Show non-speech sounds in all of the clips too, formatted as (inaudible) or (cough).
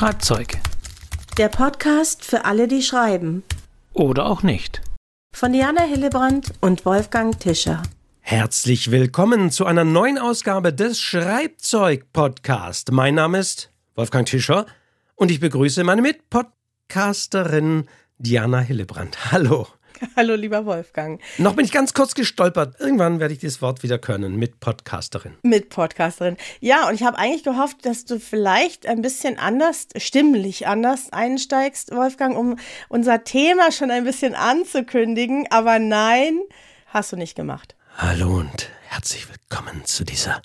Schreibzeug. Der Podcast für alle, die schreiben. Oder auch nicht. Von Diana Hillebrand und Wolfgang Tischer. Herzlich willkommen zu einer neuen Ausgabe des Schreibzeug-Podcast. Mein Name ist Wolfgang Tischer und ich begrüße meine Mitpodcasterin Diana Hillebrand. Hallo. (laughs) Hallo, lieber Wolfgang. Noch bin ich ganz kurz gestolpert. Irgendwann werde ich dieses Wort wieder können. Mit Podcasterin. Mit Podcasterin. Ja, und ich habe eigentlich gehofft, dass du vielleicht ein bisschen anders, stimmlich anders einsteigst, Wolfgang, um unser Thema schon ein bisschen anzukündigen. Aber nein, hast du nicht gemacht. Hallo und herzlich willkommen zu dieser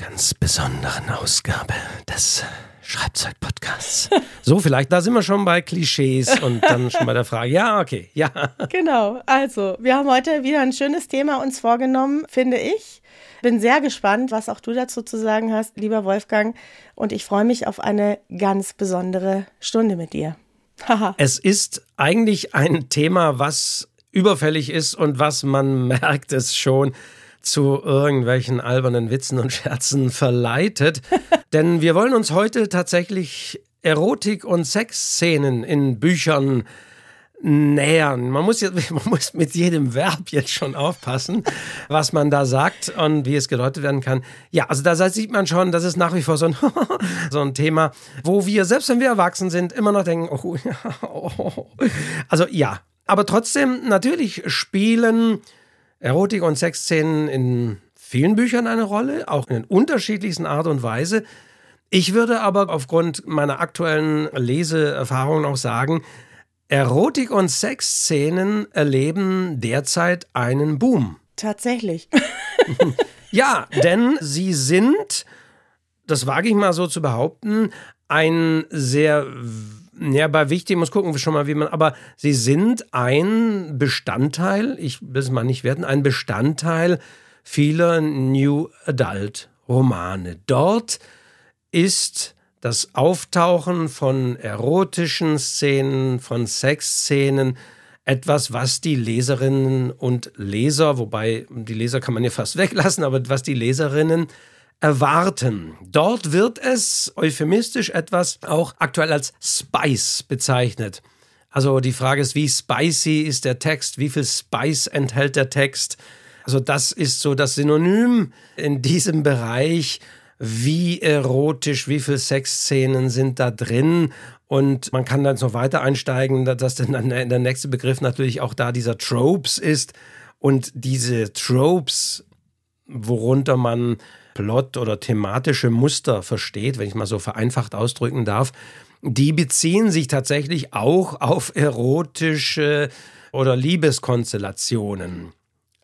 ganz besonderen Ausgabe des Schreibzeug-Podcasts. (laughs) So, vielleicht, da sind wir schon bei Klischees und dann schon bei der Frage. Ja, okay, ja. Genau, also, wir haben heute wieder ein schönes Thema uns vorgenommen, finde ich. Bin sehr gespannt, was auch du dazu zu sagen hast, lieber Wolfgang. Und ich freue mich auf eine ganz besondere Stunde mit dir. (laughs) es ist eigentlich ein Thema, was überfällig ist und was man merkt es schon zu irgendwelchen albernen Witzen und Scherzen verleitet. (laughs) Denn wir wollen uns heute tatsächlich Erotik- und Sexszenen in Büchern nähern. Man muss, jetzt, (laughs) man muss mit jedem Verb jetzt schon aufpassen, was man da sagt und wie es gedeutet werden kann. Ja, also da sieht man schon, das ist nach wie vor so ein, (laughs) so ein Thema, wo wir, selbst wenn wir erwachsen sind, immer noch denken, oh, ja, oh. also ja. Aber trotzdem, natürlich spielen Erotik- und Sexszenen in vielen Büchern eine Rolle, auch in unterschiedlichsten Art und Weise. Ich würde aber aufgrund meiner aktuellen Leseerfahrungen auch sagen, Erotik- und Sexszenen erleben derzeit einen Boom. Tatsächlich. (laughs) ja, denn sie sind, das wage ich mal so zu behaupten, ein sehr ja, bei wichtig muss gucken wir schon mal, wie man, aber sie sind ein Bestandteil, ich will es mal nicht werden, ein Bestandteil vieler New Adult Romane. Dort ist das Auftauchen von erotischen Szenen, von Sexszenen, etwas, was die Leserinnen und Leser, wobei die Leser kann man ja fast (laughs) weglassen, aber was die Leserinnen erwarten. Dort wird es euphemistisch etwas auch aktuell als Spice bezeichnet. Also die Frage ist, wie spicy ist der Text, wie viel Spice enthält der Text. Also das ist so das Synonym in diesem Bereich, wie erotisch, wie viele Sexszenen sind da drin. Und man kann dann noch weiter einsteigen, dass dann der nächste Begriff natürlich auch da dieser Tropes ist. Und diese Tropes, worunter man Plot oder thematische Muster versteht, wenn ich mal so vereinfacht ausdrücken darf, die beziehen sich tatsächlich auch auf erotische oder Liebeskonstellationen.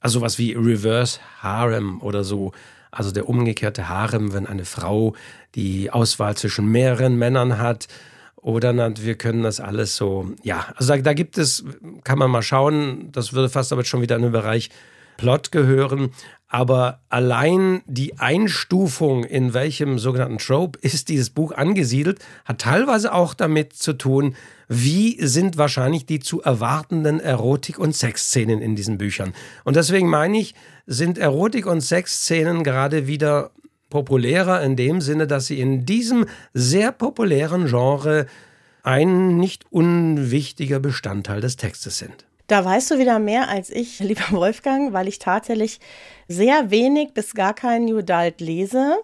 Also was wie Reverse Harem oder so. Also der umgekehrte Harem, wenn eine Frau die Auswahl zwischen mehreren Männern hat. Oder wir können das alles so, ja, also da, da gibt es, kann man mal schauen, das würde fast aber schon wieder in den Bereich Plot gehören. Aber allein die Einstufung, in welchem sogenannten Trope ist dieses Buch angesiedelt, hat teilweise auch damit zu tun, wie sind wahrscheinlich die zu erwartenden Erotik- und Sexszenen in diesen Büchern. Und deswegen meine ich, sind Erotik- und Sexszenen gerade wieder populärer in dem Sinne, dass sie in diesem sehr populären Genre ein nicht unwichtiger Bestandteil des Textes sind. Da weißt du wieder mehr als ich, (laughs) lieber Wolfgang, weil ich tatsächlich sehr wenig bis gar keinen New Adult lese.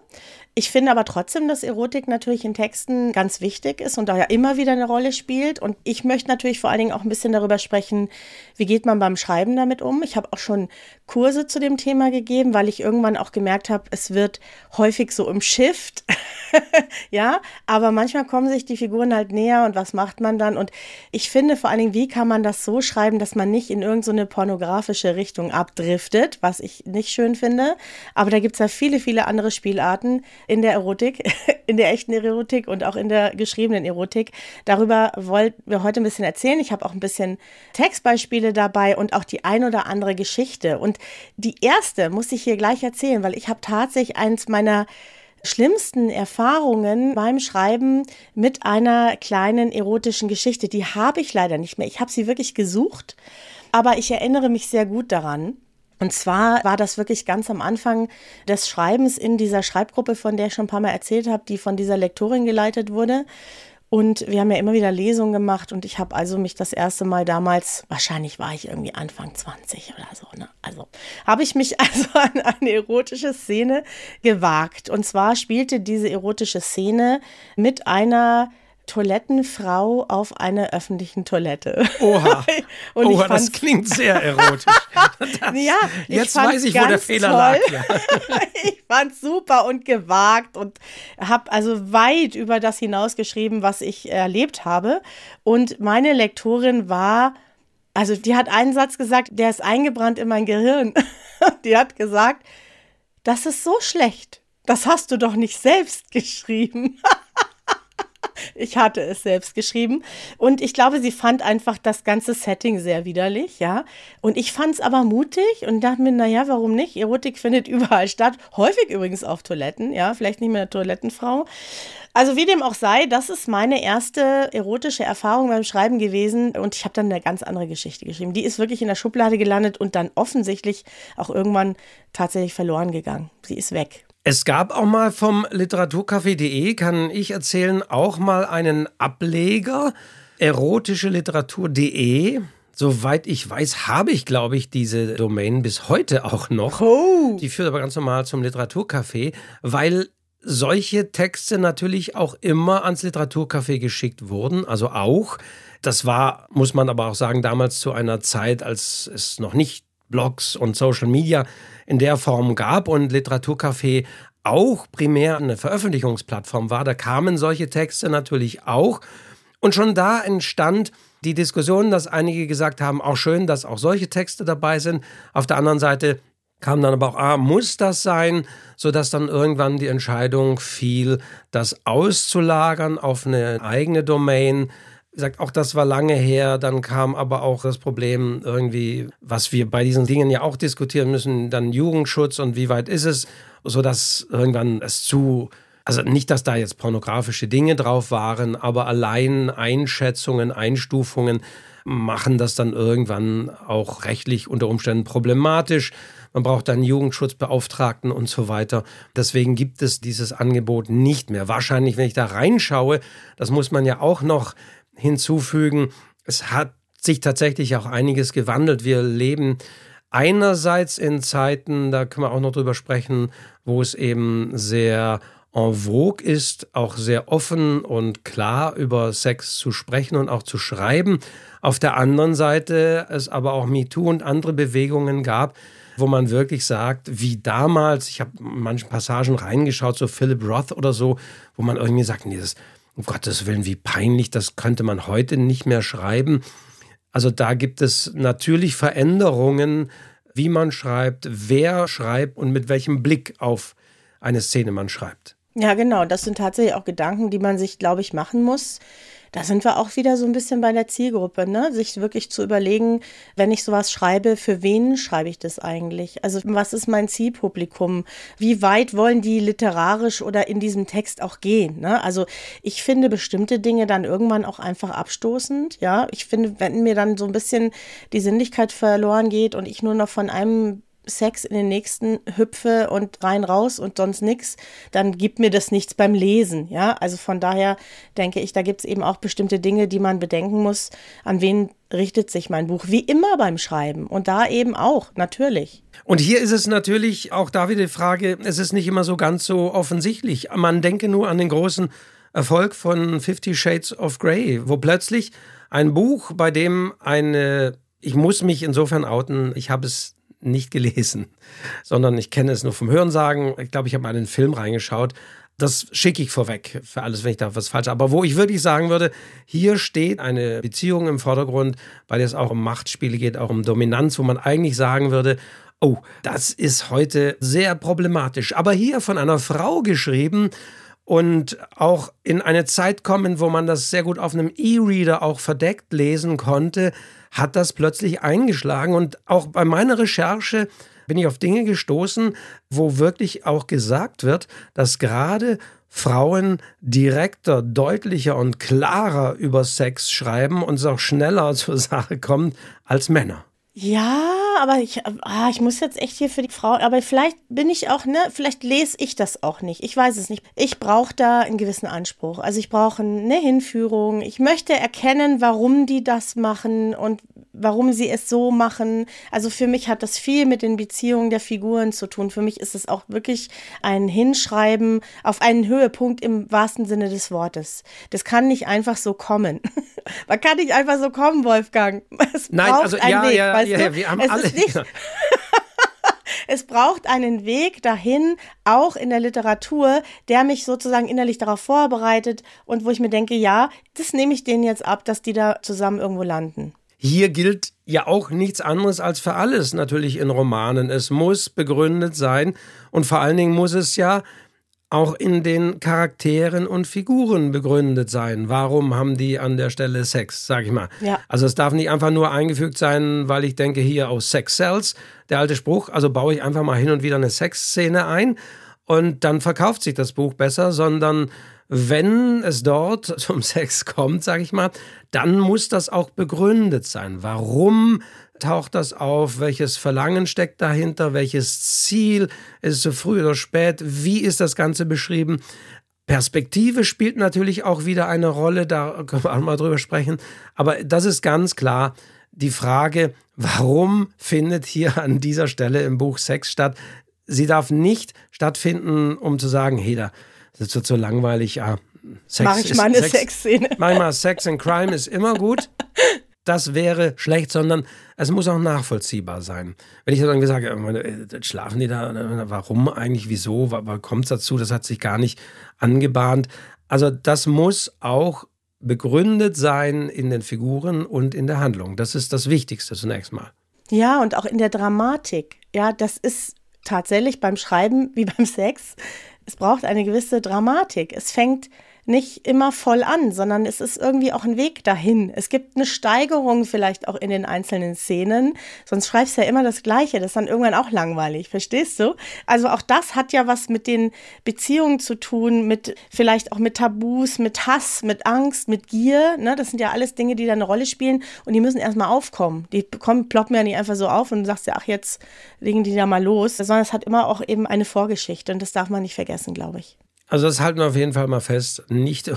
Ich finde aber trotzdem, dass Erotik natürlich in Texten ganz wichtig ist und da ja immer wieder eine Rolle spielt. Und ich möchte natürlich vor allen Dingen auch ein bisschen darüber sprechen, wie geht man beim Schreiben damit um. Ich habe auch schon Kurse zu dem Thema gegeben, weil ich irgendwann auch gemerkt habe, es wird häufig so im Shift. (laughs) ja, aber manchmal kommen sich die Figuren halt näher und was macht man dann? Und ich finde vor allen Dingen, wie kann man das so schreiben, dass man nicht in irgendeine so pornografische Richtung abdriftet, was ich nicht schön finde. Aber da gibt es ja viele, viele andere Spielarten in der Erotik, (laughs) in der echten Erotik und auch in der geschriebenen Erotik. Darüber wollten wir heute ein bisschen erzählen. Ich habe auch ein bisschen Textbeispiele dabei und auch die ein oder andere Geschichte. Und die erste muss ich hier gleich erzählen, weil ich habe tatsächlich eins meiner schlimmsten Erfahrungen beim Schreiben mit einer kleinen erotischen Geschichte. Die habe ich leider nicht mehr. Ich habe sie wirklich gesucht, aber ich erinnere mich sehr gut daran. Und zwar war das wirklich ganz am Anfang des Schreibens in dieser Schreibgruppe, von der ich schon ein paar Mal erzählt habe, die von dieser Lektorin geleitet wurde. Und wir haben ja immer wieder Lesungen gemacht und ich habe also mich das erste Mal damals, wahrscheinlich war ich irgendwie Anfang 20 oder so, ne? Also habe ich mich (laughs) also an eine erotische Szene gewagt. Und zwar spielte diese erotische Szene mit einer Toilettenfrau auf einer öffentlichen Toilette. Oha, (laughs) und Oha das klingt sehr erotisch. (laughs) Das, ja, jetzt weiß ich, wo der Fehler toll. lag. Ja. (laughs) ich fand super und gewagt und habe also weit über das hinausgeschrieben, was ich erlebt habe. Und meine Lektorin war, also die hat einen Satz gesagt, der ist eingebrannt in mein Gehirn. die hat gesagt, das ist so schlecht. Das hast du doch nicht selbst geschrieben. (laughs) Ich hatte es selbst geschrieben. Und ich glaube, sie fand einfach das ganze Setting sehr widerlich, ja. Und ich fand es aber mutig und dachte mir, naja, warum nicht? Erotik findet (laughs) überall statt. Häufig übrigens auf Toiletten, ja. Vielleicht nicht mehr eine Toilettenfrau. Also wie dem auch sei, das ist meine erste erotische Erfahrung beim Schreiben gewesen und ich habe dann eine ganz andere Geschichte geschrieben. Die ist wirklich in der Schublade gelandet und dann offensichtlich auch irgendwann tatsächlich verloren gegangen. Sie ist weg. Es gab auch mal vom Literaturcafé.de, kann ich erzählen, auch mal einen Ableger, erotische Literatur.de. Soweit ich weiß, habe ich, glaube ich, diese Domain bis heute auch noch. Oh. Die führt aber ganz normal zum Literaturcafé, weil solche Texte natürlich auch immer ans Literaturcafé geschickt wurden, also auch. Das war, muss man aber auch sagen, damals zu einer Zeit, als es noch nicht Blogs und Social Media in der Form gab und Literaturcafé auch primär eine Veröffentlichungsplattform war. Da kamen solche Texte natürlich auch. Und schon da entstand die Diskussion, dass einige gesagt haben, auch schön, dass auch solche Texte dabei sind. Auf der anderen Seite kam dann aber auch, ah, muss das sein, sodass dann irgendwann die Entscheidung fiel, das auszulagern auf eine eigene Domain gesagt, auch das war lange her. Dann kam aber auch das Problem irgendwie, was wir bei diesen Dingen ja auch diskutieren müssen, dann Jugendschutz und wie weit ist es, sodass irgendwann es zu also nicht, dass da jetzt pornografische Dinge drauf waren, aber allein Einschätzungen, Einstufungen machen das dann irgendwann auch rechtlich unter Umständen problematisch. Man braucht dann Jugendschutzbeauftragten und so weiter. Deswegen gibt es dieses Angebot nicht mehr. Wahrscheinlich, wenn ich da reinschaue, das muss man ja auch noch hinzufügen, es hat sich tatsächlich auch einiges gewandelt. Wir leben einerseits in Zeiten, da können wir auch noch drüber sprechen, wo es eben sehr en vogue ist, auch sehr offen und klar über Sex zu sprechen und auch zu schreiben. Auf der anderen Seite es aber auch MeToo und andere Bewegungen gab, wo man wirklich sagt, wie damals, ich habe manchen Passagen reingeschaut, so Philip Roth oder so, wo man irgendwie sagt, nee, das um Gottes Willen, wie peinlich, das könnte man heute nicht mehr schreiben. Also da gibt es natürlich Veränderungen, wie man schreibt, wer schreibt und mit welchem Blick auf eine Szene man schreibt. Ja, genau. Das sind tatsächlich auch Gedanken, die man sich, glaube ich, machen muss da sind wir auch wieder so ein bisschen bei der Zielgruppe, ne? Sich wirklich zu überlegen, wenn ich sowas schreibe, für wen schreibe ich das eigentlich? Also was ist mein Zielpublikum? Wie weit wollen die literarisch oder in diesem Text auch gehen? Ne? Also ich finde bestimmte Dinge dann irgendwann auch einfach abstoßend. Ja, ich finde, wenn mir dann so ein bisschen die Sinnlichkeit verloren geht und ich nur noch von einem Sex in den nächsten hüpfe und rein raus und sonst nichts, dann gibt mir das nichts beim Lesen. Ja, also von daher denke ich, da gibt es eben auch bestimmte Dinge, die man bedenken muss. An wen richtet sich mein Buch? Wie immer beim Schreiben und da eben auch, natürlich. Und hier ist es natürlich auch da wieder die Frage, es ist nicht immer so ganz so offensichtlich. Man denke nur an den großen Erfolg von Fifty Shades of Grey, wo plötzlich ein Buch, bei dem eine, ich muss mich insofern outen, ich habe es nicht gelesen, sondern ich kenne es nur vom Hörensagen. Ich glaube, ich habe mal in einen Film reingeschaut. Das schicke ich vorweg für alles, wenn ich da was falsch habe. Aber wo ich wirklich sagen würde, hier steht eine Beziehung im Vordergrund, weil es auch um Machtspiele geht, auch um Dominanz, wo man eigentlich sagen würde, oh, das ist heute sehr problematisch. Aber hier von einer Frau geschrieben, und auch in eine Zeit kommen, wo man das sehr gut auf einem E-Reader auch verdeckt lesen konnte, hat das plötzlich eingeschlagen. Und auch bei meiner Recherche bin ich auf Dinge gestoßen, wo wirklich auch gesagt wird, dass gerade Frauen direkter, deutlicher und klarer über Sex schreiben und es auch schneller (laughs) zur Sache kommt als Männer. Ja, aber ich, ah, ich muss jetzt echt hier für die Frau, aber vielleicht bin ich auch, ne, vielleicht lese ich das auch nicht. Ich weiß es nicht. Ich brauche da einen gewissen Anspruch. Also ich brauche eine Hinführung. Ich möchte erkennen, warum die das machen und warum sie es so machen. Also für mich hat das viel mit den Beziehungen der Figuren zu tun. Für mich ist es auch wirklich ein Hinschreiben auf einen Höhepunkt im wahrsten Sinne des Wortes. Das kann nicht einfach so kommen. (laughs) Man kann nicht einfach so kommen, Wolfgang. (laughs) Es Nein, braucht also einen ja, Weg, ja, weißt ja, ja, wir haben es alle. Ist nicht, (laughs) es braucht einen Weg dahin, auch in der Literatur, der mich sozusagen innerlich darauf vorbereitet und wo ich mir denke, ja, das nehme ich denen jetzt ab, dass die da zusammen irgendwo landen. Hier gilt ja auch nichts anderes als für alles natürlich in Romanen. Es muss begründet sein und vor allen Dingen muss es ja auch in den Charakteren und Figuren begründet sein. Warum haben die an der Stelle Sex, sag ich mal. Ja. Also es darf nicht einfach nur eingefügt sein, weil ich denke hier aus Sex Cells, der alte Spruch, also baue ich einfach mal hin und wieder eine Sexszene ein und dann verkauft sich das Buch besser, sondern wenn es dort (laughs) zum Sex kommt, sage ich mal, dann muss das auch begründet sein. Warum taucht das auf? Welches Verlangen steckt dahinter? Welches Ziel? Ist es so früh oder spät? Wie ist das Ganze beschrieben? Perspektive spielt natürlich auch wieder eine Rolle, da können wir auch mal drüber sprechen. Aber das ist ganz klar die Frage, warum findet hier (laughs) an dieser Stelle im Buch Sex statt? Sie darf nicht stattfinden, um zu sagen, hey, da, das wird so langweilig. Ja, Sex Mach ich ist- mal eine Sex- Sexszene. Manchmal (laughs) Sex and Crime ist immer gut. Das wäre schlecht, sondern es muss auch nachvollziehbar sein. Wenn ich dann sage, äh, schlafen die da, äh, warum eigentlich, wieso, warum kommt es dazu, das hat sich gar nicht angebahnt. Also das muss auch begründet sein in den Figuren und in der Handlung. Das ist das Wichtigste zunächst mal. Ja, und auch in der Dramatik. Ja, das ist tatsächlich beim Schreiben wie (laughs) beim Sex. Es braucht eine gewisse Dramatik. Es fängt nicht immer voll an, sondern es ist irgendwie auch ein Weg dahin. Es gibt eine Steigerung vielleicht auch in den einzelnen Szenen, sonst schreibst du ja immer das Gleiche. Das ist dann irgendwann auch langweilig, verstehst du? Also auch das hat ja was mit den Beziehungen zu tun, mit vielleicht auch mit Tabus, mit Hass, mit Angst, mit Gier. Ne? Das sind ja alles Dinge, die da eine Rolle spielen und die müssen erstmal aufkommen. Die kommen, ploppen ja nicht einfach so auf und du sagst ja, ach, jetzt legen die da mal los, sondern es hat immer auch eben eine Vorgeschichte und das darf man nicht vergessen, glaube ich. Also das halten wir auf jeden Fall mal fest. Nicht,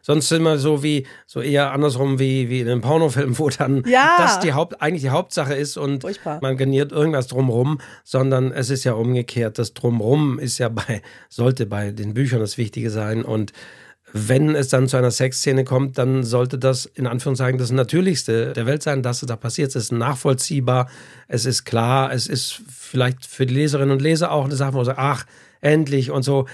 sonst sind wir so wie, so eher andersrum wie, wie in einem Pornofilm, wo dann Ja. das die Haupt, eigentlich die Hauptsache ist und Furchtbar. man garniert irgendwas drumrum, sondern es ist ja umgekehrt. Das drumrum ist ja bei, sollte bei den Büchern das Wichtige sein und wenn es dann zu einer Sexszene kommt, dann sollte das in Anführungszeichen das Natürlichste der Welt sein, dass es da passiert. Es ist nachvollziehbar, es ist klar, es ist vielleicht für die Leserinnen und Leser auch eine Sache, wo man sagt, ach, endlich und so.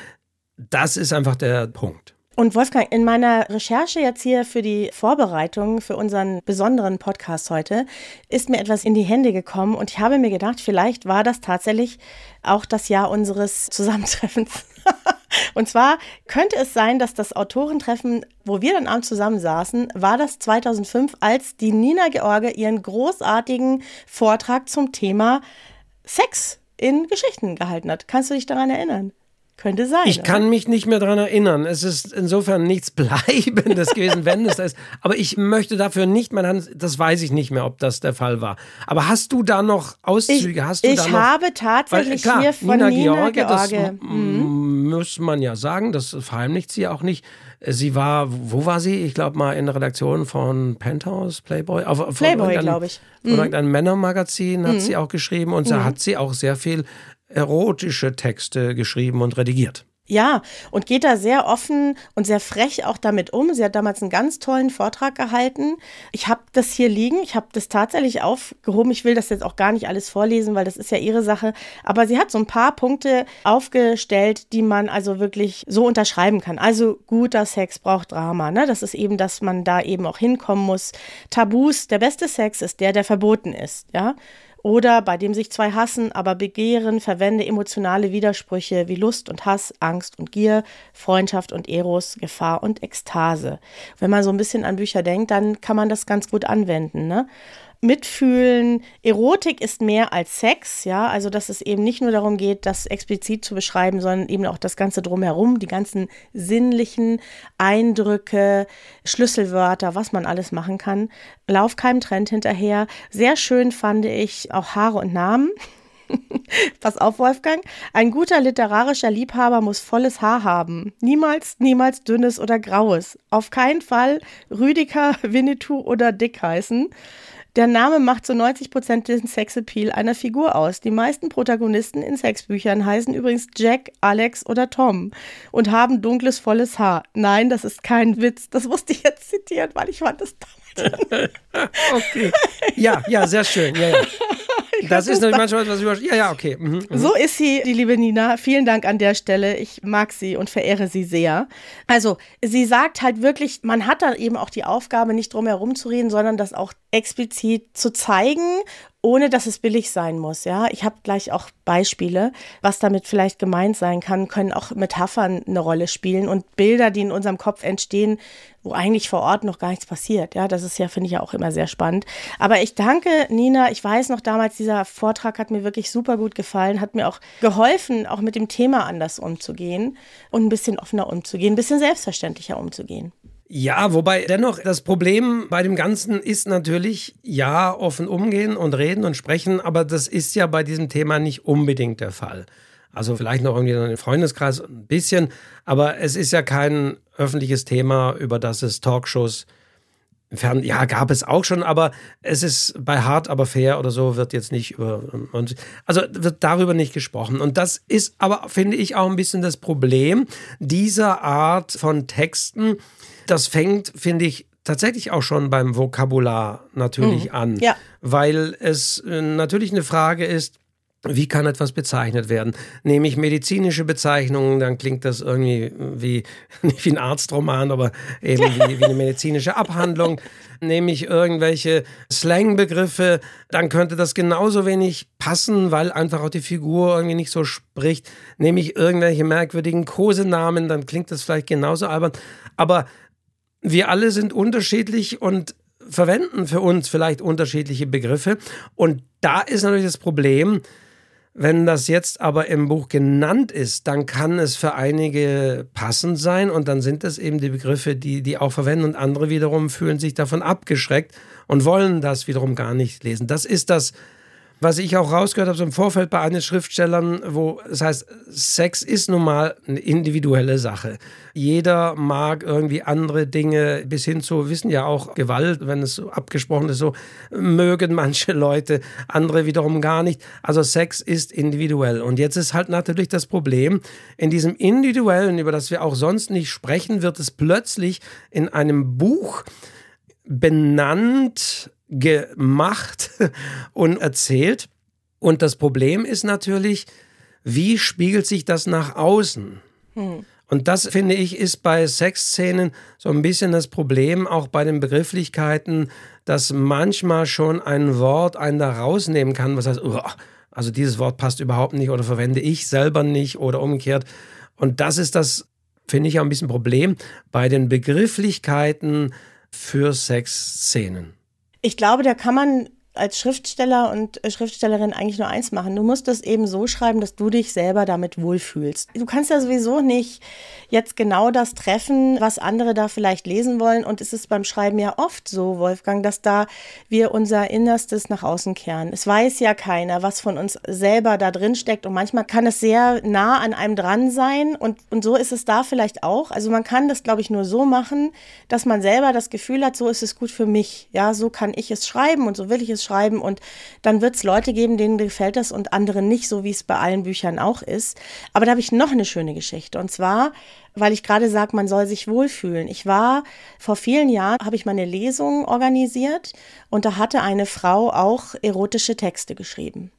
Das ist einfach der Punkt. Und Wolfgang, in meiner Recherche jetzt hier für die Vorbereitung für unseren besonderen Podcast heute ist mir etwas in die Hände gekommen und ich habe mir gedacht, vielleicht war das tatsächlich auch das Jahr unseres Zusammentreffens. (laughs) und zwar könnte es sein, dass das Autorentreffen, wo wir dann abends zusammensaßen, war das 2005, als die Nina George ihren großartigen Vortrag zum Thema Sex in Geschichten gehalten hat. Kannst du dich daran erinnern? Könnte sein. Ich oder? kann mich nicht mehr daran erinnern. Es ist insofern nichts (laughs) Bleibendes gewesen, wenn es das ist. Aber ich möchte dafür nicht meine Hand, das weiß ich nicht mehr, ob das der Fall war. Aber hast du da noch Auszüge? Ich, hast du ich da noch? habe tatsächlich Weil, klar, hier von Nina, Nina, George, das George. Mhm. m- muss man ja sagen, das verheimlicht sie auch nicht. Sie war, wo war sie? Ich glaube mal in der Redaktion von Penthouse, Playboy. Auf, Playboy, glaube ich. Mhm. Von irgendeinem Männermagazin hat sie auch geschrieben und da hat sie auch sehr viel erotische Texte geschrieben und redigiert. Ja, und geht da sehr offen und sehr frech auch damit um. Sie hat damals einen ganz tollen Vortrag gehalten. Ich habe das hier liegen. Ich habe das tatsächlich aufgehoben. Ich will das jetzt auch gar nicht alles vorlesen, weil das ist ja ihre Sache. Aber sie hat so ein paar Punkte aufgestellt, die man also wirklich so unterschreiben kann. Also guter Sex braucht Drama. Ne? Das ist eben, dass man da eben auch hinkommen muss. Tabus, der beste Sex ist der, der verboten ist. Ja. Oder bei dem sich zwei hassen, aber begehren, verwende emotionale Widersprüche wie Lust und Hass, Angst und Gier, Freundschaft und Eros, Gefahr und Ekstase. Wenn man so ein bisschen an Bücher denkt, dann kann man das ganz gut anwenden. Ne? Mitfühlen. Erotik ist mehr als Sex, ja, also dass es eben nicht nur darum geht, das explizit zu beschreiben, sondern eben auch das Ganze drumherum, die ganzen sinnlichen Eindrücke, Schlüsselwörter, was man alles machen kann. Lauf keinem Trend hinterher. Sehr schön fand ich auch Haare und Namen. (laughs) Pass auf, Wolfgang. Ein guter literarischer Liebhaber muss volles Haar haben. Niemals, niemals dünnes oder graues. Auf keinen Fall Rüdiger, Winnetou oder Dick heißen. Der Name macht zu 90 Prozent den Sexappeal einer Figur aus. Die meisten Protagonisten in Sexbüchern heißen übrigens Jack, Alex oder Tom und haben dunkles, volles Haar. Nein, das ist kein Witz. Das musste ich jetzt zitieren, weil ich fand das damals. (laughs) okay. Ja, ja, sehr schön. Ja, ja. (laughs) Das ist natürlich manchmal was über. Ja, ja, okay. Mhm, mhm. So ist sie, die liebe Nina. Vielen Dank an der Stelle. Ich mag sie und verehre sie sehr. Also, sie sagt halt wirklich, man hat dann eben auch die Aufgabe, nicht drum herum zu reden, sondern das auch explizit zu zeigen ohne dass es billig sein muss. Ja, ich habe gleich auch Beispiele, was damit vielleicht gemeint sein kann, können auch Metaphern eine Rolle spielen und Bilder, die in unserem Kopf entstehen, wo eigentlich vor Ort noch gar nichts passiert. Ja, das ist ja, finde ich ja auch immer sehr spannend. Aber ich danke Nina. Ich weiß noch damals, dieser Vortrag hat mir wirklich super gut gefallen, hat mir auch geholfen, auch mit dem Thema anders umzugehen und ein bisschen offener umzugehen, ein bisschen selbstverständlicher umzugehen. Ja, wobei dennoch das Problem bei dem Ganzen ist natürlich, ja, offen umgehen und reden und sprechen, aber das ist ja bei diesem Thema nicht unbedingt der Fall. Also vielleicht noch irgendwie in Freundeskreis ein bisschen, aber es ist ja kein öffentliches Thema, über das es Talkshows Fern, ja, gab es auch schon, aber es ist bei Hart aber fair oder so wird jetzt nicht über, also wird darüber nicht gesprochen. Und das ist aber, finde ich, auch ein bisschen das Problem dieser Art von Texten, das fängt, finde ich, tatsächlich auch schon beim Vokabular natürlich mhm. an. Ja. Weil es äh, natürlich eine Frage ist, wie kann etwas bezeichnet werden? Nehme ich medizinische Bezeichnungen, dann klingt das irgendwie wie, (laughs) nicht wie ein Arztroman, aber eben wie, wie eine medizinische Abhandlung. Nehme ich irgendwelche Slangbegriffe, dann könnte das genauso wenig passen, weil einfach auch die Figur irgendwie nicht so spricht. Nehme ich irgendwelche merkwürdigen Kosenamen, dann klingt das vielleicht genauso albern. Aber wir alle sind unterschiedlich und verwenden für uns vielleicht unterschiedliche Begriffe. Und da ist natürlich das Problem, wenn das jetzt aber im Buch genannt ist, dann kann es für einige passend sein und dann sind das eben die Begriffe, die die auch verwenden und andere wiederum fühlen sich davon abgeschreckt und wollen das wiederum gar nicht lesen. Das ist das was ich auch rausgehört habe, so im Vorfeld bei einigen Schriftstellern, wo das heißt, Sex ist nun mal eine individuelle Sache. Jeder mag irgendwie andere Dinge, bis hin zu, wissen ja auch, Gewalt, wenn es so abgesprochen ist, so mögen manche Leute, andere wiederum gar nicht. Also Sex ist individuell. Und jetzt ist halt natürlich das Problem, in diesem Individuellen, über das wir auch sonst nicht sprechen, wird es plötzlich in einem Buch benannt, gemacht (laughs) und erzählt. Und das Problem ist natürlich, wie spiegelt sich das nach außen? Hm. Und das, finde ich, ist bei Sexszenen so ein bisschen das Problem, auch bei den Begrifflichkeiten, dass manchmal schon ein Wort einen da rausnehmen kann, was heißt, also dieses Wort passt überhaupt nicht oder verwende ich selber nicht oder umgekehrt. Und das ist das, finde ich, auch ein bisschen Problem bei den Begrifflichkeiten für Sexszenen. Ich glaube, da kann man als Schriftsteller und äh, Schriftstellerin eigentlich nur eins machen. Du musst es eben so schreiben, dass du dich selber damit wohlfühlst. Du kannst ja sowieso nicht jetzt genau das treffen, was andere da vielleicht lesen wollen. Und es ist beim Schreiben ja oft so, Wolfgang, dass da wir unser Innerstes nach außen kehren. Es weiß ja keiner, was von uns selber da drin steckt. Und manchmal kann es sehr nah an einem dran sein. Und, und so ist es da vielleicht auch. Also man kann das, glaube ich, nur so machen, dass man selber das Gefühl hat, so ist es gut für mich. Ja, so kann ich es schreiben und so will ich es schreiben. Und dann wird es Leute geben, denen gefällt das und anderen nicht, so wie es bei allen Büchern auch ist. Aber da habe ich noch eine schöne Geschichte. Und zwar weil ich gerade sage, man soll sich wohlfühlen. Ich war vor vielen Jahren, habe ich meine Lesung organisiert und da hatte eine Frau auch erotische Texte geschrieben.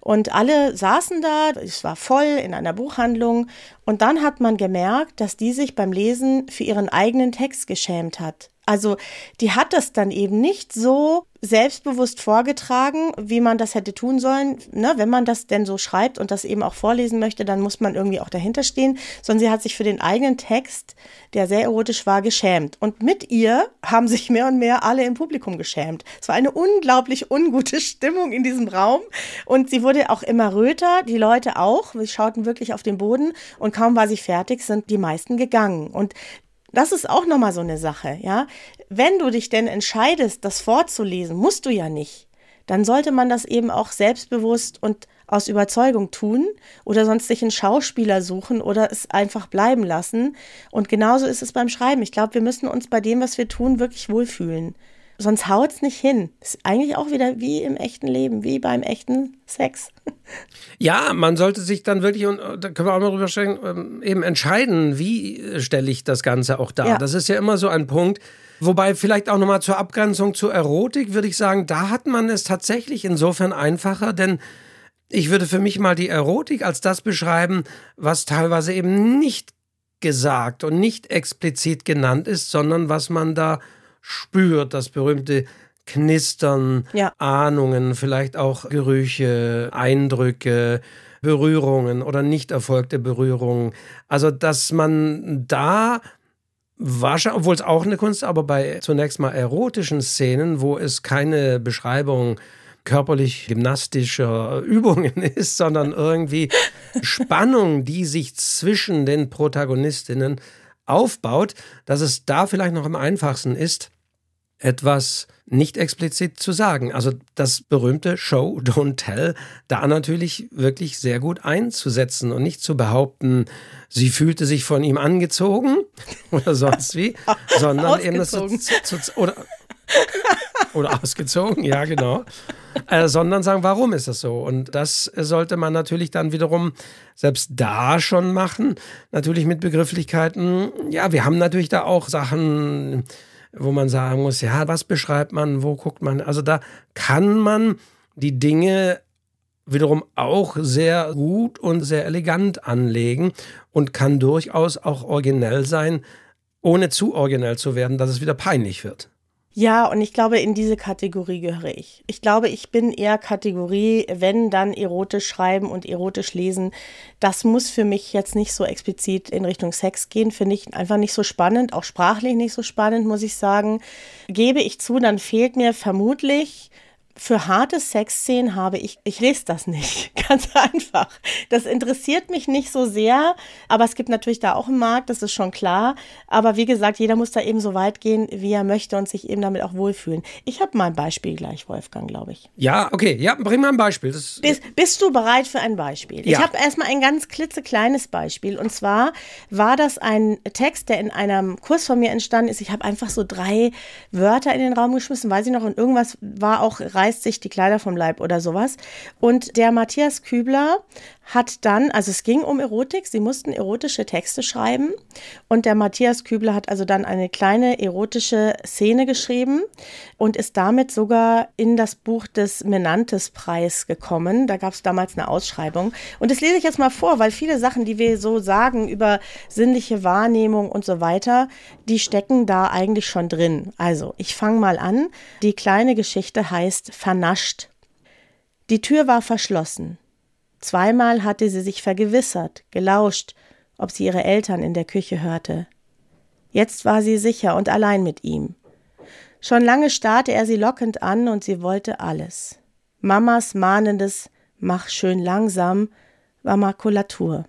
Und alle saßen da, es war voll in einer Buchhandlung und dann hat man gemerkt, dass die sich beim Lesen für ihren eigenen Text geschämt hat. Also die hat das dann eben nicht so selbstbewusst vorgetragen, wie man das hätte tun sollen. Ne, wenn man das denn so schreibt und das eben auch vorlesen möchte, dann muss man irgendwie auch dahinter stehen. Sondern sie hat sich für den eigenen Text, der sehr erotisch war, geschämt. Und mit ihr haben sich mehr und mehr alle im Publikum geschämt. Es war eine unglaublich ungute (laughs) Stimmung in diesem Raum. Und sie wurde auch immer röter, die Leute auch. Wir schauten wirklich auf den Boden und kaum war sie fertig, sind die meisten gegangen. Und das ist auch nochmal so eine Sache, ja. Wenn du dich denn entscheidest, das vorzulesen, musst du ja nicht. Dann sollte man das eben auch selbstbewusst und aus Überzeugung tun oder sonst sich einen Schauspieler suchen oder es einfach bleiben lassen. Und genauso ist es beim Schreiben. Ich glaube, wir müssen uns bei dem, was wir tun, wirklich wohlfühlen. Sonst haut es nicht hin. Ist eigentlich auch wieder wie im echten Leben, wie beim echten Sex. Ja, man sollte sich dann wirklich, und äh, da können wir auch mal drüber sprechen, ähm, eben entscheiden, wie äh, stelle ich das Ganze auch dar. Ja. Das ist ja immer so ein Punkt. Wobei vielleicht auch nochmal zur Abgrenzung zur Erotik würde ich sagen, da hat man es tatsächlich insofern einfacher, denn ich würde für mich mal die Erotik als das beschreiben, was teilweise eben nicht gesagt und nicht explizit genannt ist, sondern was man da spürt, das berühmte Knistern, ja. Ahnungen, vielleicht auch Gerüche, Eindrücke, Berührungen oder nicht erfolgte Berührungen. Also, dass man da wahrscheinlich, obwohl es auch eine Kunst, aber bei zunächst mal erotischen Szenen, wo es keine Beschreibung körperlich gymnastischer (laughs) Übungen ist, sondern irgendwie (laughs) Spannung, die sich zwischen den Protagonistinnen aufbaut, dass es da vielleicht noch am einfachsten ist, etwas nicht explizit zu sagen. Also das berühmte Show, Don't Tell, da natürlich wirklich sehr gut einzusetzen und nicht zu behaupten, sie fühlte sich von ihm angezogen (laughs) oder sonst wie, sondern eben das zu, zu, oder, oder ausgezogen, ja genau, äh, sondern sagen, warum ist das so? Und das sollte man natürlich dann wiederum selbst da schon machen, natürlich mit Begrifflichkeiten. Ja, wir haben natürlich da auch Sachen wo man sagen muss, ja, was beschreibt man, wo guckt man. Also da kann man die Dinge wiederum auch sehr gut und sehr elegant anlegen und kann durchaus auch originell sein, ohne zu originell zu werden, dass es wieder peinlich wird. Ja, und ich glaube, in diese Kategorie gehöre ich. Ich glaube, ich bin eher Kategorie, wenn dann erotisch schreiben und erotisch lesen. Das muss für mich jetzt nicht so explizit in Richtung Sex gehen. Finde ich einfach nicht so spannend, auch sprachlich nicht so spannend, muss ich sagen. Gebe ich zu, dann fehlt mir vermutlich für harte Sexszenen habe ich, ich lese das nicht, (laughs) ganz einfach. Das interessiert mich nicht so sehr, aber es gibt natürlich da auch einen Markt, das ist schon klar. Aber wie gesagt, jeder muss da eben so weit gehen, wie er möchte und sich eben damit auch wohlfühlen. Ich habe mal ein Beispiel gleich, Wolfgang, glaube ich. Ja, okay, ja, bring mal ein Beispiel. Bist, bist, du bereit für ein Beispiel? Ja. Ich habe erstmal ein ganz klitzekleines Beispiel und zwar war das ein Text, der in einem Kurs von mir entstanden ist. Ich habe einfach so drei Wörter in den Raum geschmissen, weiß ich noch, und irgendwas war auch rein reißt sich die Kleider vom Leib oder sowas. Und der Matthias Kübler hat dann, also es ging um Erotik, sie mussten erotische Texte schreiben und der Matthias Kübler hat also dann eine kleine erotische Szene geschrieben und ist damit sogar in das Buch des Menantes-Preis gekommen. Da gab es damals eine Ausschreibung. Und das lese ich jetzt mal vor, weil viele Sachen, die wir so sagen über sinnliche Wahrnehmung und so weiter, die stecken da eigentlich schon drin. Also, ich fange mal an. Die kleine Geschichte heißt Vernascht. Die Tür war verschlossen. Zweimal hatte sie sich vergewissert, gelauscht, ob sie ihre Eltern in der Küche hörte. Jetzt war sie sicher und allein mit ihm. Schon lange starrte er sie lockend an und sie wollte alles. Mamas mahnendes Mach schön langsam war Makulatur.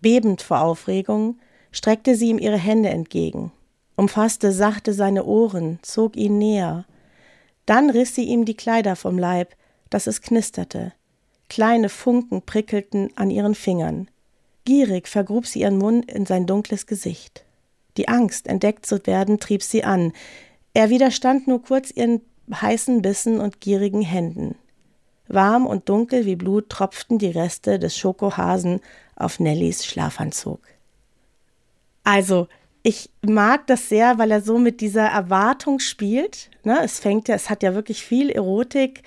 Bebend vor Aufregung streckte sie ihm ihre Hände entgegen, umfasste sachte seine Ohren, zog ihn näher. Dann riss sie ihm die Kleider vom Leib, dass es knisterte. Kleine Funken prickelten an ihren Fingern. Gierig vergrub sie ihren Mund in sein dunkles Gesicht. Die Angst, entdeckt zu werden, trieb sie an. Er widerstand nur kurz ihren heißen Bissen und gierigen Händen. Warm und dunkel wie Blut tropften die Reste des Schokohasen auf Nellies Schlafanzug. Also, ich mag das sehr, weil er so mit dieser Erwartung spielt. Ne, es fängt ja, es hat ja wirklich viel Erotik,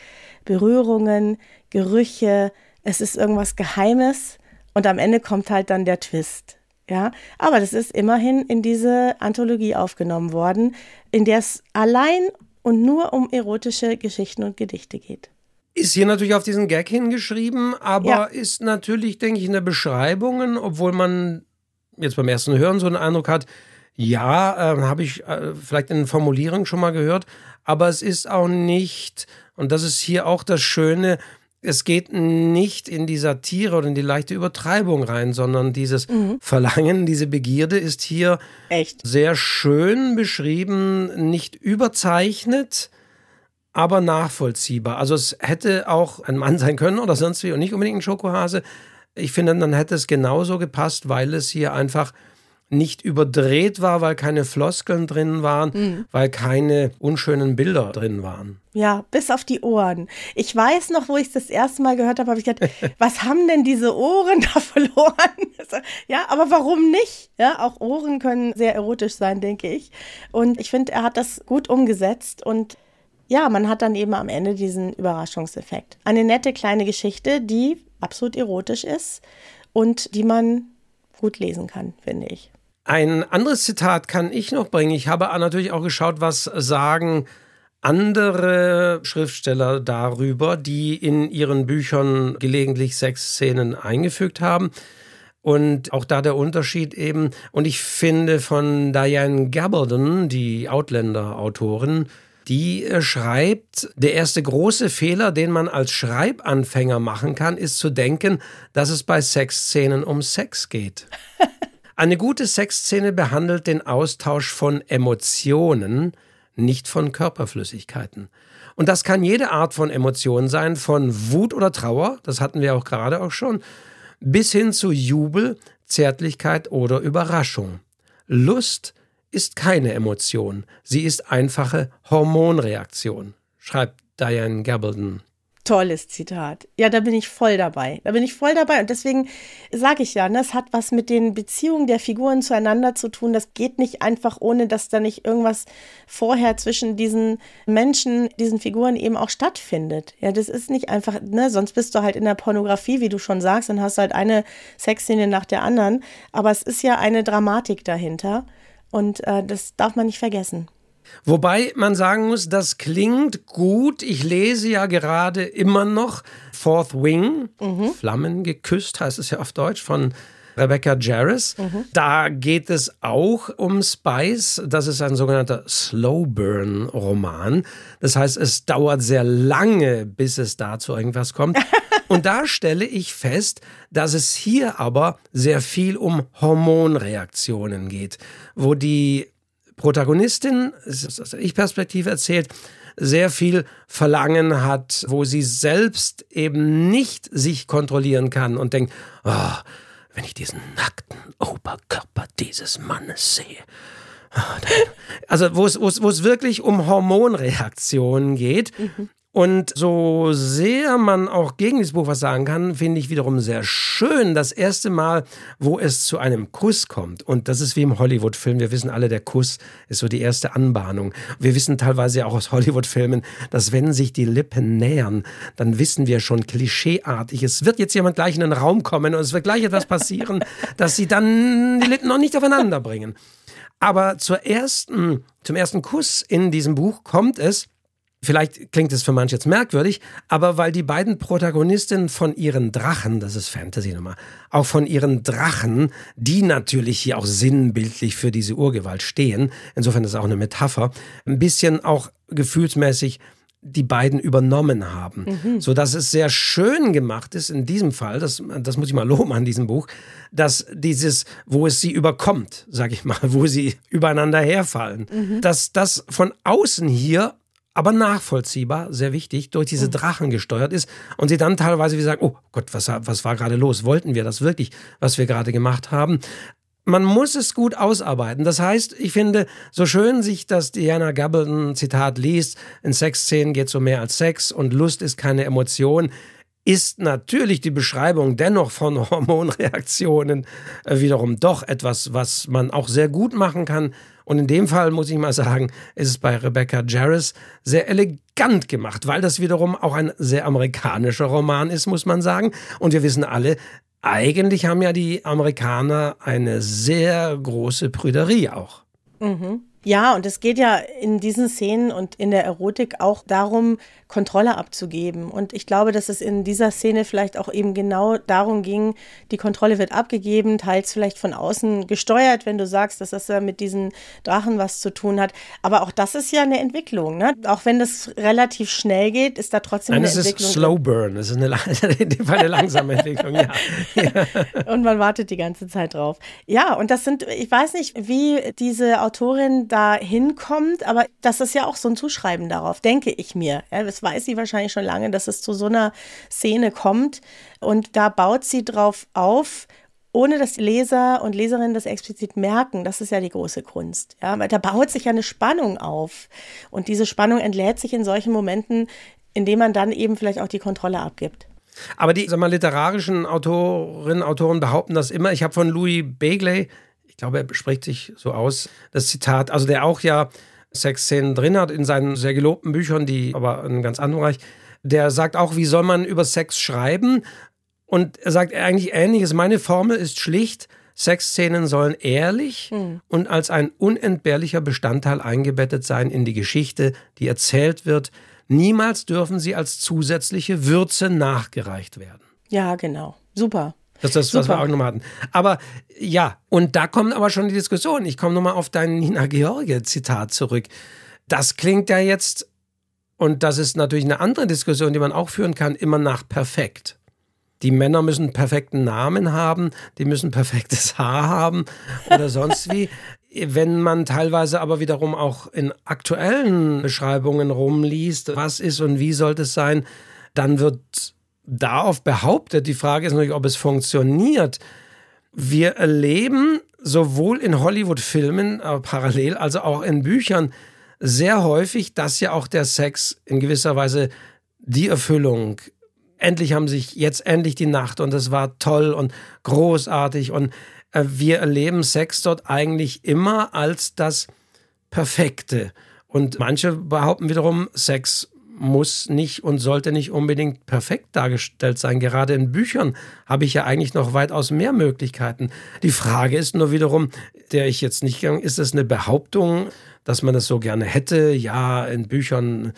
Berührungen, Gerüche, es ist irgendwas Geheimes und am Ende kommt halt dann der Twist. Ja, aber das ist immerhin in diese Anthologie aufgenommen worden, in der es allein und nur um erotische Geschichten und Gedichte geht. Ist hier natürlich auf diesen Gag hingeschrieben, aber ja. ist natürlich, denke ich, in der Beschreibungen, obwohl man jetzt beim ersten Hören so einen Eindruck hat, ja, äh, habe ich äh, vielleicht in Formulierungen schon mal gehört, aber es ist auch nicht, und das ist hier auch das Schöne, es geht nicht in die Satire oder in die leichte Übertreibung rein, sondern dieses mhm. Verlangen, diese Begierde ist hier Echt? sehr schön beschrieben, nicht überzeichnet, aber nachvollziehbar. Also es hätte auch ein Mann sein können oder sonst wie und nicht unbedingt ein Schokohase. Ich finde, dann hätte es genauso gepasst, weil es hier einfach nicht überdreht war, weil keine Floskeln drin waren, mhm. weil keine unschönen Bilder drin waren. Ja, bis auf die Ohren. Ich weiß noch, wo ich es das erste Mal gehört habe, habe ich gedacht, (laughs) was haben denn diese Ohren da (laughs) verloren? ja, aber warum nicht? Ja, auch Ohren können sehr erotisch sein, denke ich. Und ich finde, er hat das gut umgesetzt und ja, man hat dann eben am Ende diesen Überraschungseffekt. Eine nette kleine Geschichte, die absolut erotisch ist und die man gut lesen kann, finde ich. Ein anderes Zitat kann ich noch bringen. Ich habe natürlich auch geschaut, was sagen andere Schriftsteller darüber, die in ihren Büchern gelegentlich Sexszenen eingefügt haben. Und auch da der Unterschied eben. Und ich finde von Diane Gabaldon, die Outlander-Autorin, die äh, schreibt, der erste große Fehler, den man als Schreibanfänger machen kann, ist zu denken, dass es bei Sexszenen um Sex geht. (laughs) Eine gute Sexszene behandelt den Austausch von Emotionen, nicht von Körperflüssigkeiten. Und das kann jede Art von Emotion sein, von Wut oder Trauer, das hatten wir auch gerade auch schon, bis hin zu Jubel, Zärtlichkeit oder Überraschung. Lust ist keine Emotion, sie ist einfache Hormonreaktion, schreibt Diane Gabaldon. Tolles Zitat. Ja, da bin ich voll dabei. Da bin ich voll dabei. Und deswegen sage ich ja, das ne, hat was mit den Beziehungen der Figuren zueinander zu tun. Das geht nicht einfach, ohne dass da nicht irgendwas vorher zwischen diesen Menschen, diesen Figuren eben auch stattfindet. Ja, das ist nicht einfach, ne, sonst bist du halt in der Pornografie, wie du schon sagst, dann hast du halt eine Sexszene nach der anderen. Aber es ist ja eine Dramatik dahinter. Und äh, das darf man nicht vergessen. Wobei man sagen muss, das klingt gut. Ich lese ja gerade immer noch Fourth Wing, mhm. Flammen geküsst heißt es ja auf Deutsch, von Rebecca Jarris. Mhm. Da geht es auch um Spice. Das ist ein sogenannter Slow Burn Roman. Das heißt, es dauert sehr lange, bis es da zu irgendwas kommt. (laughs) Und da stelle ich fest, dass es hier aber sehr viel um Hormonreaktionen geht, wo die Protagonistin, das ist aus der Ich-Perspektive erzählt, sehr viel Verlangen hat, wo sie selbst eben nicht sich kontrollieren kann und denkt, oh, wenn ich diesen nackten Oberkörper dieses Mannes sehe. Oh, also wo es, wo, es, wo es wirklich um Hormonreaktionen geht. Mhm. Und so sehr man auch gegen dieses Buch was sagen kann, finde ich wiederum sehr schön, das erste Mal, wo es zu einem Kuss kommt. Und das ist wie im Hollywood-Film. Wir wissen alle, der Kuss ist so die erste Anbahnung. Wir wissen teilweise auch aus Hollywood-Filmen, dass wenn sich die Lippen nähern, dann wissen wir schon klischeeartig, es wird jetzt jemand gleich in den Raum kommen und es wird gleich etwas passieren, (laughs) dass sie dann die Lippen noch nicht aufeinander bringen. Aber zur ersten, zum ersten Kuss in diesem Buch kommt es, Vielleicht klingt es für manche jetzt merkwürdig, aber weil die beiden Protagonistinnen von ihren Drachen, das ist Fantasy nochmal, auch von ihren Drachen, die natürlich hier auch sinnbildlich für diese Urgewalt stehen, insofern ist es auch eine Metapher, ein bisschen auch gefühlsmäßig die beiden übernommen haben, mhm. so dass es sehr schön gemacht ist in diesem Fall, das, das muss ich mal loben an diesem Buch, dass dieses, wo es sie überkommt, sag ich mal, wo sie übereinander herfallen, mhm. dass das von außen hier aber nachvollziehbar, sehr wichtig, durch diese mhm. Drachen gesteuert ist und sie dann teilweise wie sagen, oh Gott, was, was war gerade los? Wollten wir das wirklich, was wir gerade gemacht haben? Man muss es gut ausarbeiten. Das heißt, ich finde, so schön sich das Diana Gabaldon Zitat liest, in Sexszenen geht es um mehr als Sex und Lust ist keine Emotion, ist natürlich die Beschreibung dennoch von (laughs) Hormonreaktionen äh, wiederum doch etwas, was man auch sehr gut machen kann, und in dem Fall muss ich mal sagen, ist es bei Rebecca Jarris sehr elegant gemacht, weil das wiederum auch ein sehr amerikanischer Roman ist, muss man sagen. Und wir wissen alle, eigentlich haben ja die Amerikaner eine sehr große Prüderie auch. Mhm. Ja, und es geht ja in diesen Szenen und in der Erotik auch darum, Kontrolle abzugeben. Und ich glaube, dass es in dieser Szene vielleicht auch eben genau darum ging, die Kontrolle wird abgegeben, teils vielleicht von außen gesteuert, wenn du sagst, dass das ja mit diesen Drachen was zu tun hat. Aber auch das ist ja eine Entwicklung. Ne? Auch wenn das relativ schnell geht, ist da trotzdem Nein, eine Entwicklung. Nein, es ist Slow Burn. Es ist eine, (laughs) eine langsame (laughs) Entwicklung, ja. ja. Und man wartet die ganze Zeit drauf. Ja, und das sind, ich weiß nicht, wie diese Autorin da hinkommt, aber das ist ja auch so ein Zuschreiben darauf, denke ich mir. Ja, das weiß sie wahrscheinlich schon lange, dass es zu so einer Szene kommt. Und da baut sie drauf auf, ohne dass die Leser und Leserinnen das explizit merken. Das ist ja die große Kunst. Ja, weil da baut sich ja eine Spannung auf. Und diese Spannung entlädt sich in solchen Momenten, indem man dann eben vielleicht auch die Kontrolle abgibt. Aber die sag mal, literarischen Autorinnen und Autoren behaupten das immer. Ich habe von Louis Begley, ich glaube, er spricht sich so aus, das Zitat, also der auch ja Sexszenen drin hat in seinen sehr gelobten Büchern, die aber in ganz anderen Bereich. Der sagt auch, wie soll man über Sex schreiben? Und er sagt eigentlich ähnliches. Meine Formel ist schlicht, Sexszenen sollen ehrlich mhm. und als ein unentbehrlicher Bestandteil eingebettet sein in die Geschichte, die erzählt wird. Niemals dürfen sie als zusätzliche Würze nachgereicht werden. Ja, genau. Super. Das ist das, Super. was wir auch nochmal hatten. Aber ja, und da kommt aber schon die Diskussion. Ich komme nochmal auf dein Nina George-Zitat zurück. Das klingt ja jetzt, und das ist natürlich eine andere Diskussion, die man auch führen kann, immer nach perfekt. Die Männer müssen perfekten Namen haben, die müssen perfektes (laughs) Haar haben oder sonst wie. Wenn man teilweise aber wiederum auch in aktuellen Beschreibungen rumliest, was ist und wie sollte es sein, dann wird darauf behauptet, die Frage ist natürlich, ob es funktioniert. Wir erleben sowohl in Hollywood-Filmen äh, parallel, also auch in Büchern sehr häufig, dass ja auch der Sex in gewisser Weise die Erfüllung endlich haben sich jetzt endlich die Nacht und es war toll und großartig und äh, wir erleben Sex dort eigentlich immer als das Perfekte. Und manche behaupten wiederum, Sex muss nicht und sollte nicht unbedingt perfekt dargestellt sein. Gerade in Büchern habe ich ja eigentlich noch weitaus mehr Möglichkeiten. Die Frage ist nur wiederum, der ich jetzt nicht gegangen, ist es eine Behauptung, dass man das so gerne hätte? Ja, in Büchern.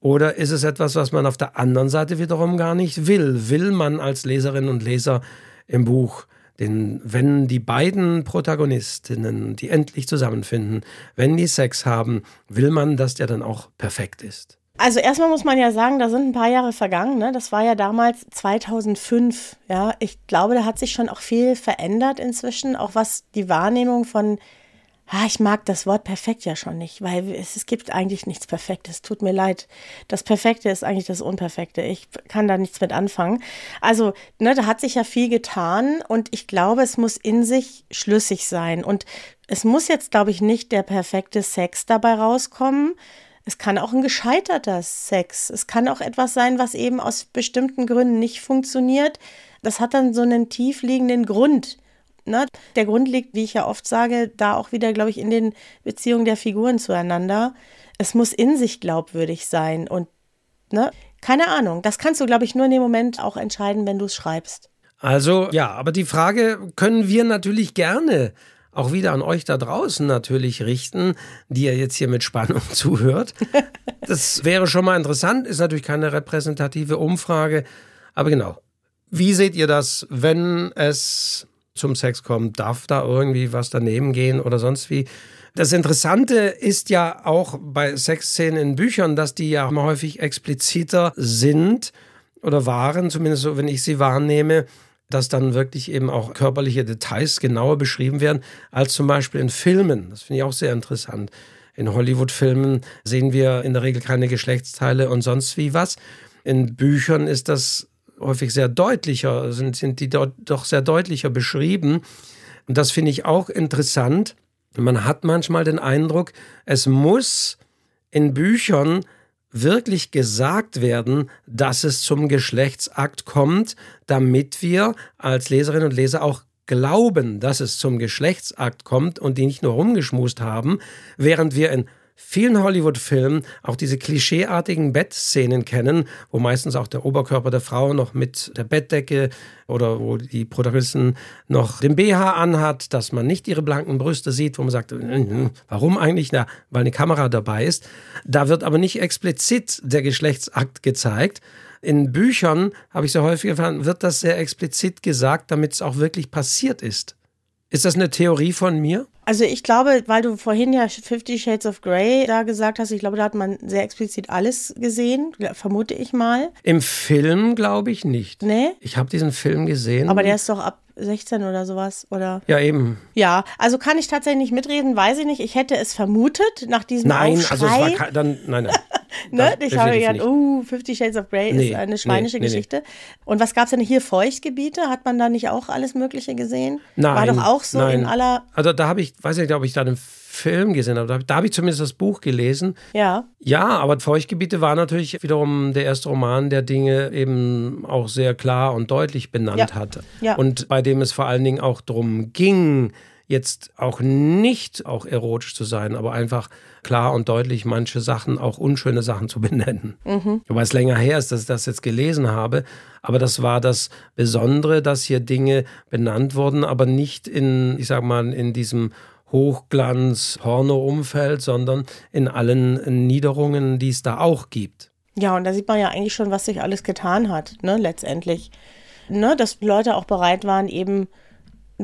Oder ist es etwas, was man auf der anderen Seite wiederum gar nicht will? Will man als Leserin und Leser im Buch denn wenn die beiden Protagonistinnen, die endlich zusammenfinden, wenn die Sex haben, will man, dass der dann auch perfekt ist. Also erstmal muss man ja sagen, da sind ein paar Jahre vergangen. Ne? Das war ja damals 2005. Ja, ich glaube, da hat sich schon auch viel verändert inzwischen, auch was die Wahrnehmung von Ah, ich mag das Wort perfekt ja schon nicht, weil es, es, gibt eigentlich nichts Perfektes. Tut mir leid. Das Perfekte ist eigentlich das Unperfekte. Ich kann da nichts mit anfangen. Also, ne, da hat sich ja viel getan und ich glaube, es muss in sich schlüssig sein. Und es muss jetzt, glaube ich, nicht der perfekte Sex dabei rauskommen, es kann auch ein gescheiterter Sex. Es kann auch etwas sein, was eben aus bestimmten Gründen nicht funktioniert. Das hat dann so einen tiefliegenden Grund. Ne? Der Grund liegt, wie ich ja oft sage, da auch wieder, glaube ich, in den Beziehungen der Figuren zueinander. Es muss in sich glaubwürdig sein und ne? keine Ahnung. Das kannst du, glaube ich, nur in dem Moment auch entscheiden, wenn du es schreibst. Also ja, aber die Frage können wir natürlich gerne auch wieder an euch da draußen natürlich richten, die ihr jetzt hier mit Spannung (laughs) zuhört. Das wäre schon mal interessant, ist natürlich keine repräsentative Umfrage, aber genau. Wie seht ihr das, wenn es zum Sex kommt? Darf da irgendwie was daneben gehen oder sonst wie? Das Interessante ist ja auch bei Sexszenen in Büchern, dass die ja häufig expliziter sind oder waren, zumindest so, wenn ich sie wahrnehme, dass dann wirklich eben auch körperliche Details genauer beschrieben werden, als zum Beispiel in Filmen. Das finde ich auch sehr interessant. In Hollywood-Filmen sehen wir in der Regel keine Geschlechtsteile und sonst wie was. In Büchern ist das häufig sehr deutlicher, sind, sind die dort doch sehr deutlicher beschrieben. Und das finde ich auch interessant. Man hat manchmal den Eindruck, es muss in Büchern wirklich gesagt werden, dass es zum Geschlechtsakt kommt, damit wir als Leserinnen und Leser auch glauben, dass es zum Geschlechtsakt kommt und die nicht nur rumgeschmust haben, während wir in vielen Hollywood-Filmen auch diese klischeeartigen Bettszenen kennen, wo meistens auch der Oberkörper der Frau noch mit der Bettdecke oder wo die Protagonistin noch den BH anhat, dass man nicht ihre blanken Brüste sieht, wo man sagt, äh, warum eigentlich? Na, weil eine Kamera dabei ist. Da wird aber nicht explizit der Geschlechtsakt gezeigt. In Büchern, habe ich so häufig erfahren, wird das sehr explizit gesagt, damit es auch wirklich passiert ist. Ist das eine Theorie von mir? Also ich glaube, weil du vorhin ja Fifty Shades of Grey da gesagt hast, ich glaube, da hat man sehr explizit alles gesehen, vermute ich mal. Im Film glaube ich nicht. Nee? Ich habe diesen Film gesehen. Aber der ist doch ab 16 oder sowas, oder? Ja, eben. Ja, also kann ich tatsächlich nicht mitreden, weiß ich nicht. Ich hätte es vermutet nach diesem Nein, Aufschrei. also es war kein, dann, nein, nein. (laughs) ne? Ich habe gedacht, oh, Fifty Shades of Grey Nee, ist eine schweinische nee, nee, Geschichte. Und was gab es denn hier? Feuchtgebiete? Hat man da nicht auch alles Mögliche gesehen? Nein. War doch auch so nein. in aller, Also da habe ich, weiß nicht, ob ich da einen Film gesehen habe. Da habe- Da habe ich zumindest das Buch gelesen. ja. Ja, aber Feuchtgebiete war natürlich wiederum der erste Roman, der Dinge eben auch sehr klar und deutlich benannt Ja. hatte. Ja. Und bei dem es vor allen Dingen auch darum ging, jetzt auch nicht auch erotisch zu sein, aber einfach klar und deutlich manche Sachen, auch unschöne Sachen zu (laughs) benennen. Wobei es länger her ist, dass ich das jetzt gelesen habe. Aber das war das Besondere, dass hier Dinge benannt wurden, aber nicht in, ich sag mal, in diesem Hochglanz-Porno-Umfeld, sondern in allen Niederungen, die es da auch gibt. Ja, und da sieht man ja eigentlich schon, was sich alles getan hat, ne, letztendlich. Ne, dass Leute auch bereit waren, eben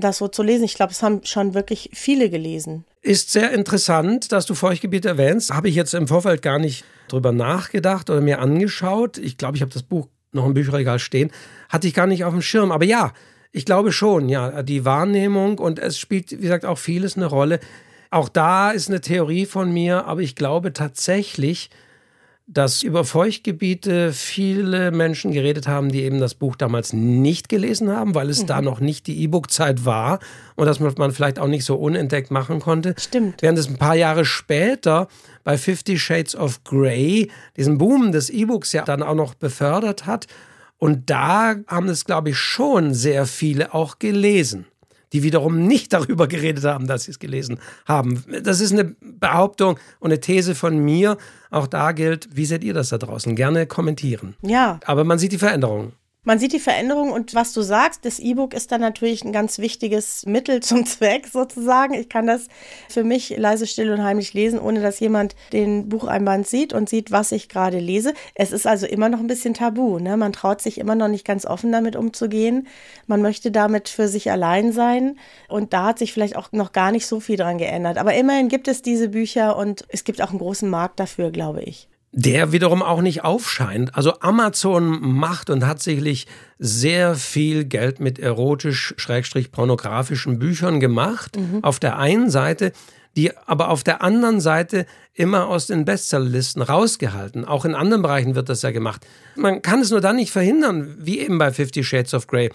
das so zu lesen. Ich glaube, es haben schon wirklich viele gelesen. Ist sehr interessant, dass du Feuchtgebiete erwähnst. Habe ich jetzt im Vorfeld gar nicht drüber nachgedacht oder mir angeschaut. Ich glaube, ich habe das Buch noch im Bücherregal stehen. Hatte ich gar nicht auf dem Schirm. Aber ja, ich glaube schon, ja, die Wahrnehmung und es spielt, wie gesagt, auch vieles eine Rolle. Auch da ist eine Theorie von mir, aber ich glaube tatsächlich, dass über Feuchtgebiete viele Menschen geredet haben, die eben das Buch damals nicht gelesen haben, weil es da noch nicht die E-Book-Zeit war und dass man vielleicht auch nicht so unentdeckt machen konnte. Stimmt. Während es ein paar Jahre später bei Fifty Shades of Grey diesen Boom des E-Books ja dann auch noch befördert hat. Und da haben es, glaube ich, schon sehr viele auch gelesen die wiederum nicht darüber geredet haben, dass sie es gelesen haben. Das ist eine Behauptung und eine These von mir. Auch da gilt, wie seht ihr das da draußen? Gerne kommentieren. Ja, Aber man sieht die Veränderung. Man sieht die Veränderung und was du sagst, das E-Book ist dann natürlich ein ganz wichtiges Mittel (laughs) zum Zweck sozusagen. Ich kann das für mich leise, still und heimlich lesen, ohne dass jemand den Bucheinband sieht und sieht, was ich gerade lese. Es ist also immer noch ein bisschen tabu. Ne? Man traut sich immer noch nicht ganz offen damit umzugehen. Man möchte damit für sich allein sein und da hat sich vielleicht auch noch gar nicht so viel dran geändert. Aber immerhin gibt es diese Bücher und es gibt auch einen großen Markt dafür, glaube ich. Der wiederum auch nicht aufscheint. Also Amazon macht und hat sicherlich sehr viel Geld mit erotisch-pornografischen Büchern gemacht. Auf der einen Seite, die aber auf der anderen Seite immer aus den Bestsellerlisten rausgehalten. Auch in anderen Bereichen wird das ja gemacht. Man kann es nur dann nicht verhindern, wie eben bei Fifty Shades of Grey.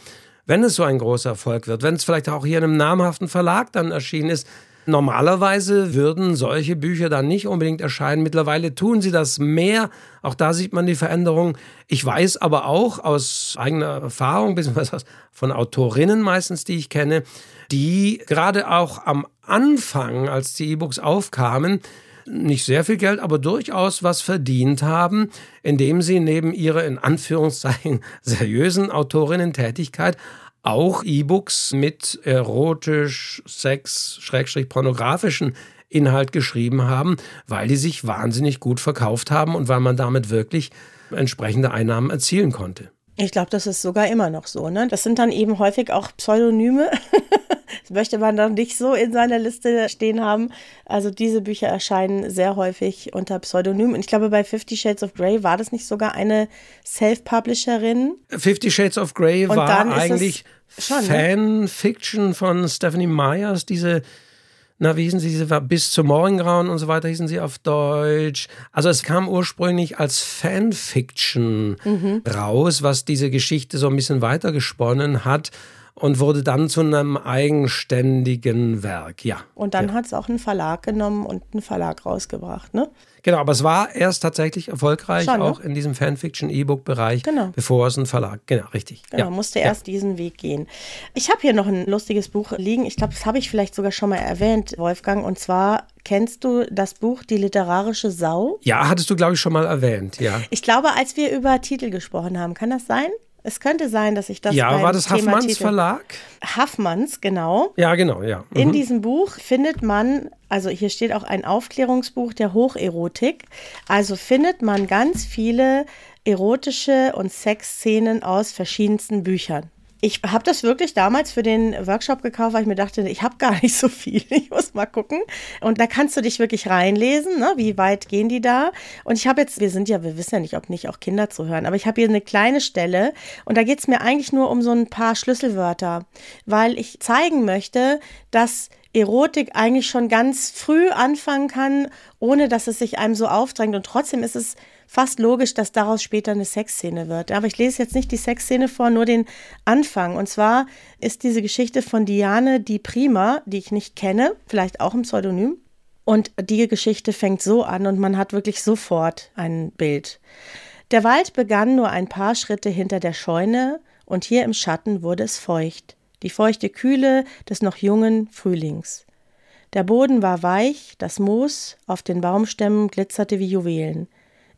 Wenn es so ein großer Erfolg wird, wenn es vielleicht auch hier in einem namhaften Verlag dann erschienen ist, Normalerweise würden solche Bücher dann nicht unbedingt erscheinen. Mittlerweile tun sie das mehr. Auch da sieht man die Veränderung. Ich weiß aber auch aus eigener Erfahrung, (laughs) beziehungsweise von Autorinnen meistens, die ich kenne, die gerade auch am Anfang, als die E-Books aufkamen, nicht sehr viel Geld, aber durchaus was verdient haben, indem sie neben ihrer in Anführungszeichen (laughs) seriösen Autorinnen-Tätigkeit auch E-Books mit erotisch, sex, schrägstrich pornografischen Inhalt geschrieben haben, weil die sich wahnsinnig gut verkauft haben und weil man damit wirklich entsprechende Einnahmen erzielen konnte. Ich glaube, das ist sogar immer noch so. Ne? Das sind dann eben häufig auch Pseudonyme. (laughs) das möchte man dann nicht so in seiner Liste stehen haben. Also diese Bücher erscheinen sehr häufig unter Pseudonym. Und ich glaube, bei Fifty Shades of Grey war das nicht sogar eine Self-Publisherin. Fifty Shades of Grey Und war eigentlich schon, ne? Fanfiction von Stephanie Myers, diese na, wie hießen sie, diese war bis zum Morgengrauen und so weiter hießen sie auf Deutsch. Also es kam ursprünglich als Fanfiction Mhm. raus, was diese Geschichte so ein bisschen weitergesponnen hat. Und wurde dann zu einem eigenständigen Werk, ja. Und dann ja. hat es auch einen Verlag genommen und einen Verlag rausgebracht, ne? Genau, aber es war erst tatsächlich erfolgreich, Schon, ne? auch in diesem Fanfiction-E-Book-Bereich, Genau. bevor es ein Verlag, genau, richtig. Genau, ja. musste ja. erst diesen Weg gehen. Ich habe hier noch ein lustiges Buch liegen. Ich glaube, das habe ich vielleicht sogar schon mal erwähnt, Wolfgang. Und zwar kennst du das Buch Die literarische Sau? Ja, hattest du, glaube ich, schon mal erwähnt, ja. Ich glaube, als wir über Titel gesprochen haben, kann das sein? Es könnte sein, dass ich das ja, war das Thema Haffmanns Titel- Verlag? Haffmanns, genau. Ja, genau, ja. In Mhm. diesem Buch findet man, also hier steht auch ein Aufklärungsbuch der Hocherotik, also findet man ganz viele erotische und Sexszenen aus verschiedensten Büchern. Ich habe das wirklich damals für den Workshop gekauft, weil ich mir dachte, ich habe gar nicht so viel. (laughs) Ich muss mal gucken. Und da kannst du dich wirklich reinlesen, ne? wie weit gehen die da. Und ich habe jetzt, wir sind ja, wir wissen ja nicht, ob nicht auch Kinder zuhören, aber ich habe hier eine kleine Stelle und da geht es mir eigentlich nur um so ein paar Schlüsselwörter, weil ich zeigen möchte, dass Erotik eigentlich schon ganz früh anfangen kann, ohne dass es sich einem so aufdrängt. Und trotzdem ist es fast logisch, dass daraus später eine Sexszene wird. Aber ich lese jetzt nicht die Sexszene vor, nur den Anfang. Und zwar ist diese Geschichte von Diane Di Prima, die ich nicht kenne, vielleicht auch im Pseudonym. Und die Geschichte fängt so an und man hat wirklich sofort ein Bild. Der Wald begann nur ein paar Schritte hinter der Scheune und hier im Schatten wurde es feucht. Die feuchte Kühle des noch jungen Frühlings. Der Boden war weich, das Moos auf den Baumstämmen glitzerte wie Juwelen.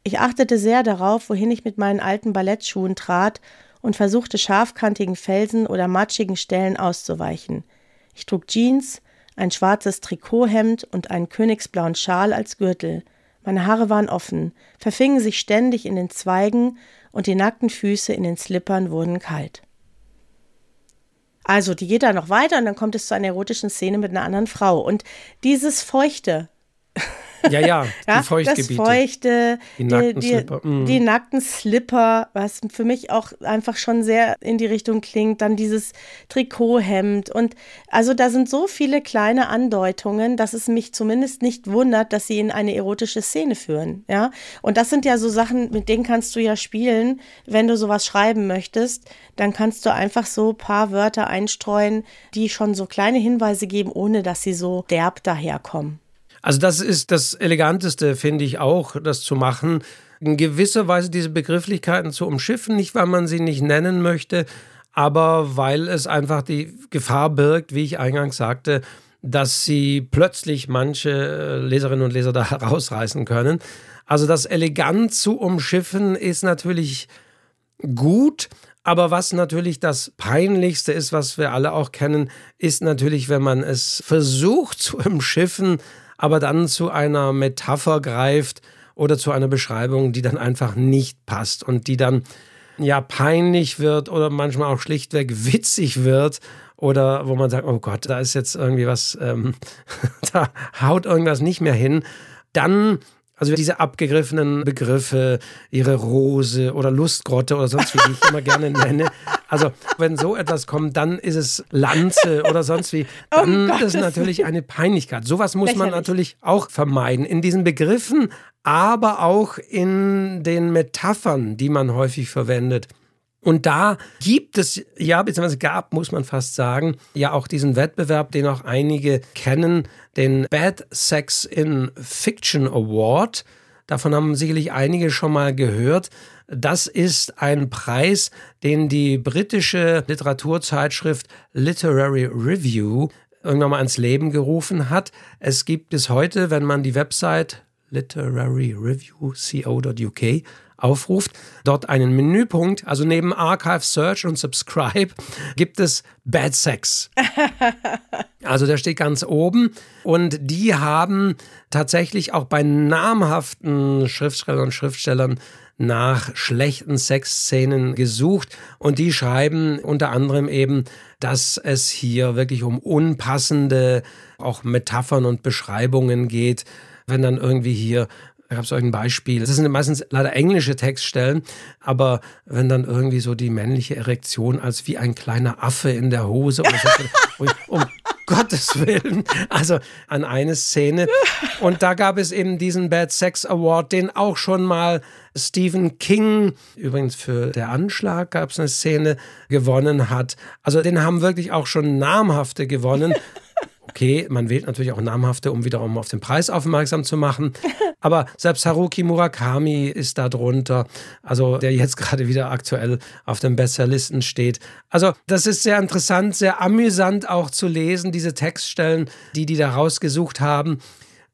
Ich achtete sehr darauf, wohin ich mit meinen alten Ballettschuhen trat und versuchte scharfkantigen Felsen oder matschigen Stellen auszuweichen. Ich trug Jeans, ein schwarzes Trikothemd und einen königsblauen Schal als Gürtel. Meine Haare waren offen, verfingen sich ständig in den Zweigen und die nackten Füße in den Slippern wurden kalt. Also, die geht da noch weiter und dann kommt es zu einer erotischen Szene mit einer anderen Frau. Und dieses Feuchte, Ja, ja, (laughs) ja, die Feuchtgebiete. das Feuchte, Die nackten die, Slipper, mm. die nackten Slipper, was für mich auch einfach schon sehr in die Richtung klingt. Dann dieses Trikothemd und also da sind so viele kleine Andeutungen, dass es mich zumindest nicht wundert, dass sie in eine erotische Szene führen. Ja, und das sind ja so Sachen, mit denen kannst du ja spielen, wenn du sowas schreiben möchtest. Dann kannst du einfach so ein paar Wörter einstreuen, die schon so kleine Hinweise geben, ohne dass sie so derb daherkommen. Also das ist das Eleganteste, finde ich auch, das zu machen. In gewisser Weise diese Begrifflichkeiten zu umschiffen, nicht weil man sie nicht nennen möchte, aber weil es einfach die Gefahr birgt, wie ich eingangs sagte, dass sie plötzlich manche äh, Leserinnen und Leser da (laughs) herausreißen können. Also das elegant zu umschiffen ist natürlich gut, aber was natürlich das Peinlichste ist, was wir alle auch kennen, ist natürlich, wenn man es versucht zu umschiffen, aber dann zu einer Metapher greift oder zu einer Beschreibung, die dann einfach nicht passt und die dann ja peinlich wird oder manchmal auch schlichtweg witzig wird oder wo man sagt, oh Gott, da ist jetzt irgendwie was, ähm, (laughs) da haut irgendwas nicht mehr hin, dann also diese abgegriffenen Begriffe, ihre Rose oder Lustgrotte oder sonst wie die ich immer gerne nenne. Also wenn so etwas kommt, dann ist es Lanze oder sonst wie. (laughs) Dann Um ist natürlich eine Peinlichkeit. Sowas muss man Lächerlich. natürlich auch vermeiden. In diesen Begriffen, aber auch in den Metaphern, die man häufig verwendet. Und da gibt es, ja, beziehungsweise gab, muss man fast sagen, ja auch diesen Wettbewerb, den auch einige kennen, den Bad Sex in Fiction Award. Davon haben sicherlich einige schon mal gehört. Das ist ein Preis, den die britische Literaturzeitschrift Literary Review irgendwann mal ans Leben gerufen hat. Es gibt bis heute, wenn man die Website literaryreview.co.uk aufruft, dort einen Menüpunkt, also neben Archive, Search und Subscribe gibt es Bad Sex. (laughs) Also der steht ganz oben. Und die haben tatsächlich auch bei namhaften Schriftstellern und Schriftstellern nach schlechten Sexszenen gesucht. Und die schreiben unter anderem eben, dass es hier wirklich um unpassende auch Metaphern und Beschreibungen geht, wenn dann irgendwie hier Da gab es ein Beispiel. Das sind meistens leider englische Textstellen, aber wenn dann irgendwie so die männliche Erektion als wie ein kleiner Affe in der Hose so, (laughs) um Gottes Willen. Also an eine Szene. Und da gab es eben diesen Bad Sex Award, den auch schon mal Stephen King, übrigens für Der Anschlag gab es eine Szene, gewonnen hat. Also den haben wirklich auch schon namhafte gewonnen. (laughs) Okay, man wählt natürlich auch namhafte, um wiederum auf den Preis aufmerksam zu machen. (laughs) Aber selbst Haruki Murakami ist da drunter, also der jetzt gerade wieder aktuell auf den Bestsellerlisten steht. Also das ist sehr interessant, sehr amüsant auch zu lesen, diese Textstellen, die die da rausgesucht haben.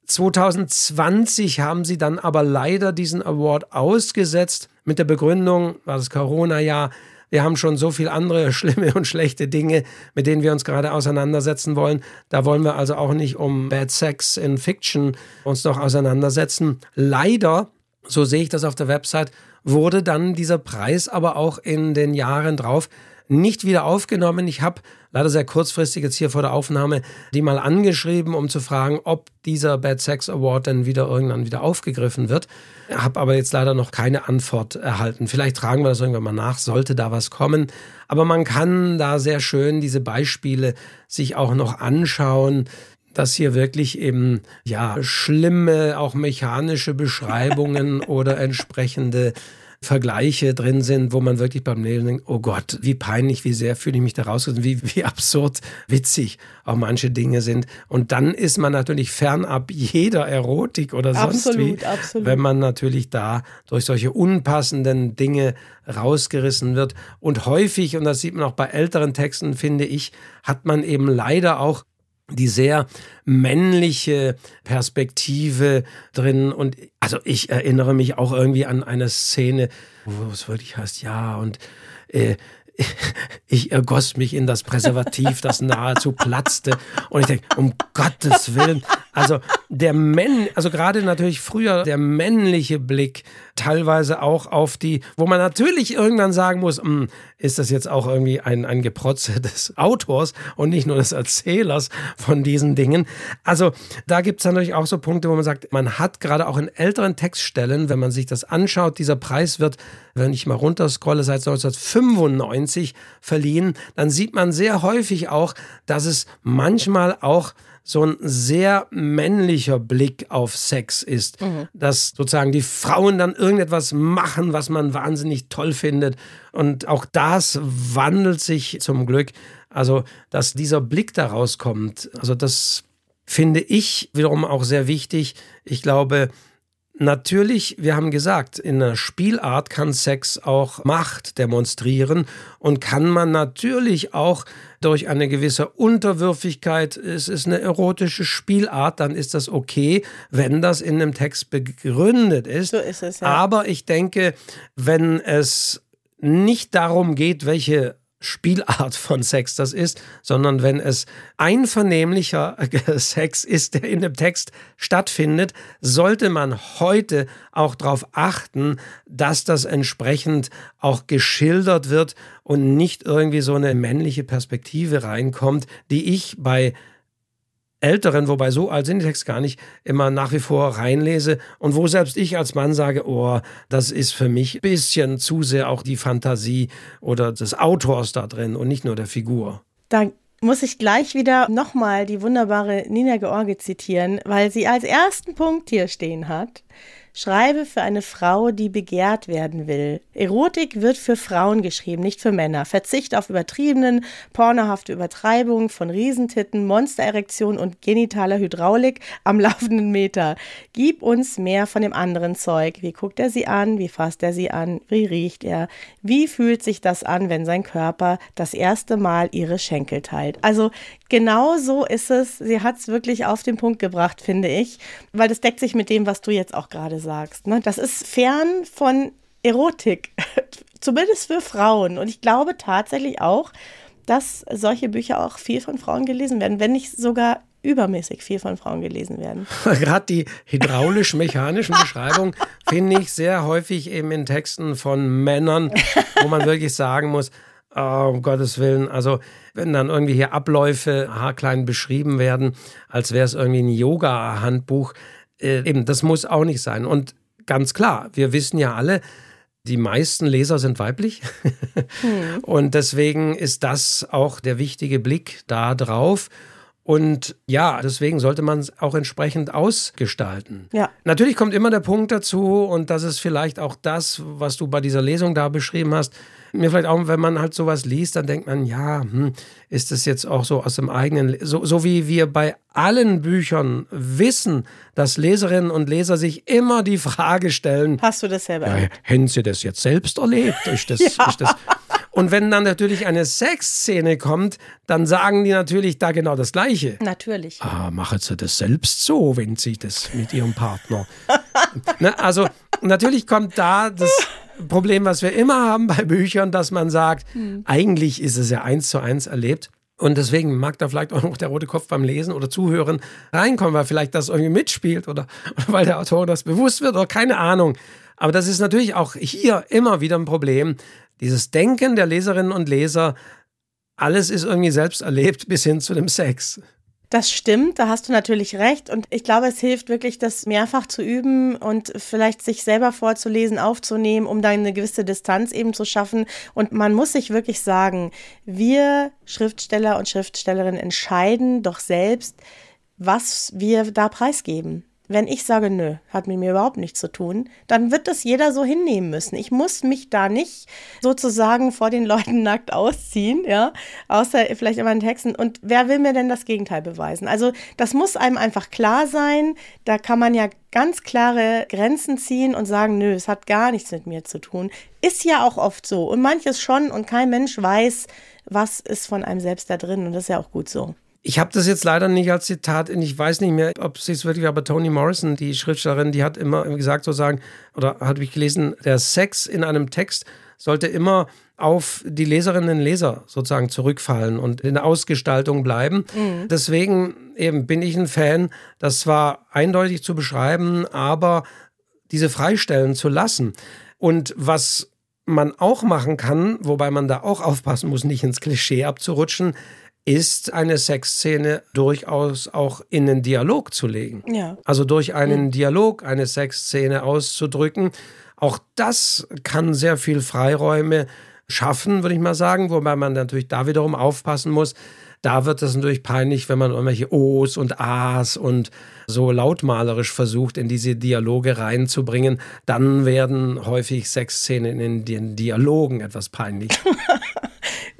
2020 haben sie dann aber leider diesen Award ausgesetzt mit der Begründung, war das Corona-Jahr, wir haben schon so viele andere (laughs) schlimme und schlechte Dinge, mit denen wir uns gerade auseinandersetzen wollen. Da wollen wir also auch nicht um Bad Sex in Fiction uns noch auseinandersetzen. Leider, so sehe ich das auf der Website, wurde dann dieser Preis aber auch in den Jahren drauf nicht wieder aufgenommen. Ich habe leider sehr kurzfristig jetzt hier vor der Aufnahme die mal angeschrieben, um zu fragen, ob dieser Bad Sex Award dann wieder irgendwann wieder aufgegriffen wird. Habe aber jetzt leider noch keine Antwort erhalten. Vielleicht tragen wir das irgendwann mal nach, sollte da was kommen. Aber man kann da sehr schön diese Beispiele sich auch noch anschauen dass hier wirklich eben ja schlimme auch mechanische Beschreibungen (laughs) oder entsprechende Vergleiche drin sind, wo man wirklich beim Lesen denkt, oh Gott, wie peinlich, wie sehr fühle ich mich da rausgerissen, wie, wie absurd witzig auch manche Dinge sind. Und dann ist man natürlich fernab jeder Erotik oder sonst absolut, wie, absolut. wenn man natürlich da durch solche unpassenden Dinge rausgerissen wird. Und häufig, und das sieht man auch bei älteren Texten, finde ich, hat man eben leider auch die sehr männliche Perspektive drin. Und also ich erinnere mich auch irgendwie an eine Szene, wo es wirklich heißt, ja, und äh, (laughs) ich ergoss mich in das Präservativ, das nahezu platzte. Und ich denke, um Gottes Willen, also der Männ, also gerade natürlich früher der männliche Blick, teilweise auch auf die, wo man natürlich irgendwann sagen muss, hm, ist das jetzt auch irgendwie ein, ein Geprotze (laughs) des Autors und nicht nur des Erzählers von diesen Dingen. Also da gibt es natürlich auch so Punkte, wo man sagt, man hat gerade auch in älteren Textstellen, wenn man sich das anschaut, dieser Preis wird, wenn ich mal runterscrolle, seit 1995 verliehen, dann sieht man sehr häufig auch, dass es manchmal auch so ein sehr männlicher Blick auf Sex ist, mhm. dass sozusagen die Frauen dann irgendetwas machen, was man wahnsinnig toll findet. Und auch das wandelt sich zum Glück. Also, dass dieser Blick daraus kommt, also das finde ich wiederum auch sehr wichtig. Ich glaube, Natürlich, wir haben gesagt, in einer Spielart kann Sex auch Macht demonstrieren und kann man natürlich auch durch eine gewisse Unterwürfigkeit, es ist eine erotische Spielart, dann ist das okay, wenn das in einem Text begründet ist. So ist es, ja. Aber ich denke, wenn es nicht darum geht, welche Spielart von Sex das ist, sondern wenn es einvernehmlicher (laughs) Sex ist, der in dem Text stattfindet, sollte man heute auch darauf achten, dass das entsprechend auch geschildert wird und nicht irgendwie so eine männliche Perspektive reinkommt, die ich bei Älteren, wobei so alt sind die Texte gar nicht, immer nach wie vor reinlese und wo selbst ich als Mann sage, oh, das ist für mich ein bisschen zu sehr auch die Fantasie oder des Autors da drin und nicht nur der Figur. Da muss ich gleich wieder nochmal die wunderbare Nina George zitieren, weil sie als ersten Punkt hier stehen hat. Schreibe für eine Frau, die begehrt werden will. Erotik wird für Frauen geschrieben, nicht für Männer. Verzicht auf übertriebenen, pornohafte Übertreibungen von Riesentitten, Monstererektion und genitaler Hydraulik am (laughs) laufenden Meter. Gib uns mehr von dem anderen Zeug. Wie guckt er sie an? Wie fasst er sie an? Wie riecht er? Wie fühlt sich das an, wenn sein Körper das erste Mal ihre Schenkel teilt? Also genau so ist es. Sie hat es wirklich auf den Punkt gebracht, finde ich, weil das deckt sich mit dem, was du jetzt auch gerade sagst. Ne? Das ist fern von Erotik, (laughs) zumindest für Frauen. Und ich glaube tatsächlich auch, dass solche Bücher auch viel von Frauen gelesen werden, wenn nicht sogar übermäßig viel von Frauen gelesen werden. (laughs) Gerade die hydraulisch-mechanischen (laughs) Beschreibungen finde ich sehr häufig eben in Texten von Männern, wo man wirklich sagen muss, oh, um Gottes Willen, also wenn dann irgendwie hier Abläufe haarklein beschrieben werden, als wäre es irgendwie ein Yoga-Handbuch, äh, eben, das muss auch nicht sein. Und ganz klar, wir wissen ja alle, die meisten Leser sind weiblich. hm. (laughs) Und deswegen ist das auch der wichtige Blick da drauf. Und ja, deswegen sollte man es auch entsprechend ausgestalten. Ja. Natürlich kommt immer der Punkt dazu, und das ist vielleicht auch das, was du bei dieser Lesung da beschrieben hast. Mir vielleicht auch, wenn man halt sowas liest, dann denkt man, ja, hm, ist das jetzt auch so aus dem eigenen, so, so wie wir bei allen Büchern wissen, dass Leserinnen und Leser sich immer die Frage stellen: Hast du das selber ja, Hätten Sie das jetzt selbst erlebt? Ist das, (laughs) ja. ist das, und wenn dann natürlich eine Sexszene kommt, dann sagen die natürlich da genau das Gleiche. Natürlich. Ah, machen Sie das selbst so, wenn Sie das mit Ihrem Partner. (laughs) ne, also natürlich kommt da das Problem, was wir immer haben bei Büchern, dass man sagt, hm. eigentlich ist es ja eins zu eins erlebt. Und deswegen mag da vielleicht auch noch der rote Kopf beim Lesen oder Zuhören reinkommen, weil vielleicht das irgendwie mitspielt oder, oder weil der Autor das bewusst wird oder keine Ahnung. Aber das ist natürlich auch hier immer wieder ein Problem, dieses Denken der Leserinnen und Leser, alles ist irgendwie selbst erlebt bis hin zu dem Sex. Das stimmt, da hast du natürlich recht. Und ich glaube, es hilft wirklich, das mehrfach zu üben und vielleicht sich selber vorzulesen, aufzunehmen, um da eine gewisse Distanz eben zu schaffen. Und man muss sich wirklich sagen, wir Schriftsteller und Schriftstellerinnen entscheiden doch selbst, was wir da preisgeben. Wenn ich sage, nö, hat mit mir überhaupt nichts zu tun, dann wird das jeder so hinnehmen müssen. Ich muss mich da nicht sozusagen vor den Leuten nackt ausziehen, ja, außer vielleicht in meinen Texten. Und wer will mir denn das Gegenteil beweisen? Also das muss einem einfach klar sein. Da kann man ja ganz klare Grenzen ziehen und sagen, nö, es hat gar nichts mit mir zu tun. Ist ja auch oft so. Und manches schon. Und kein Mensch weiß, was ist von einem selbst da drin. Und das ist ja auch gut so. Ich habe das jetzt leider nicht als Zitat, ich weiß nicht mehr, ob sie es wirklich, aber Toni Morrison, die Schriftstellerin, die hat immer gesagt, sozusagen, oder habe ich gelesen, der Sex in einem Text sollte immer auf die Leserinnen und Leser sozusagen zurückfallen und in der Ausgestaltung bleiben. Mhm. Deswegen eben bin ich ein Fan, das zwar eindeutig zu beschreiben, aber diese freistellen zu lassen. Und was man auch machen kann, wobei man da auch aufpassen muss, nicht ins Klischee abzurutschen, ist eine Sexszene durchaus auch in den Dialog zu legen. Ja. Also durch einen. Dialog eine Sexszene auszudrücken. Auch das kann sehr viel Freiräume schaffen, würde ich mal sagen, wobei man natürlich da wiederum aufpassen muss. Da wird es natürlich peinlich, wenn man irgendwelche O's und A's und so lautmalerisch versucht, in diese Dialoge reinzubringen. Dann werden häufig Sexszenen in den Dialogen etwas peinlich. (laughs)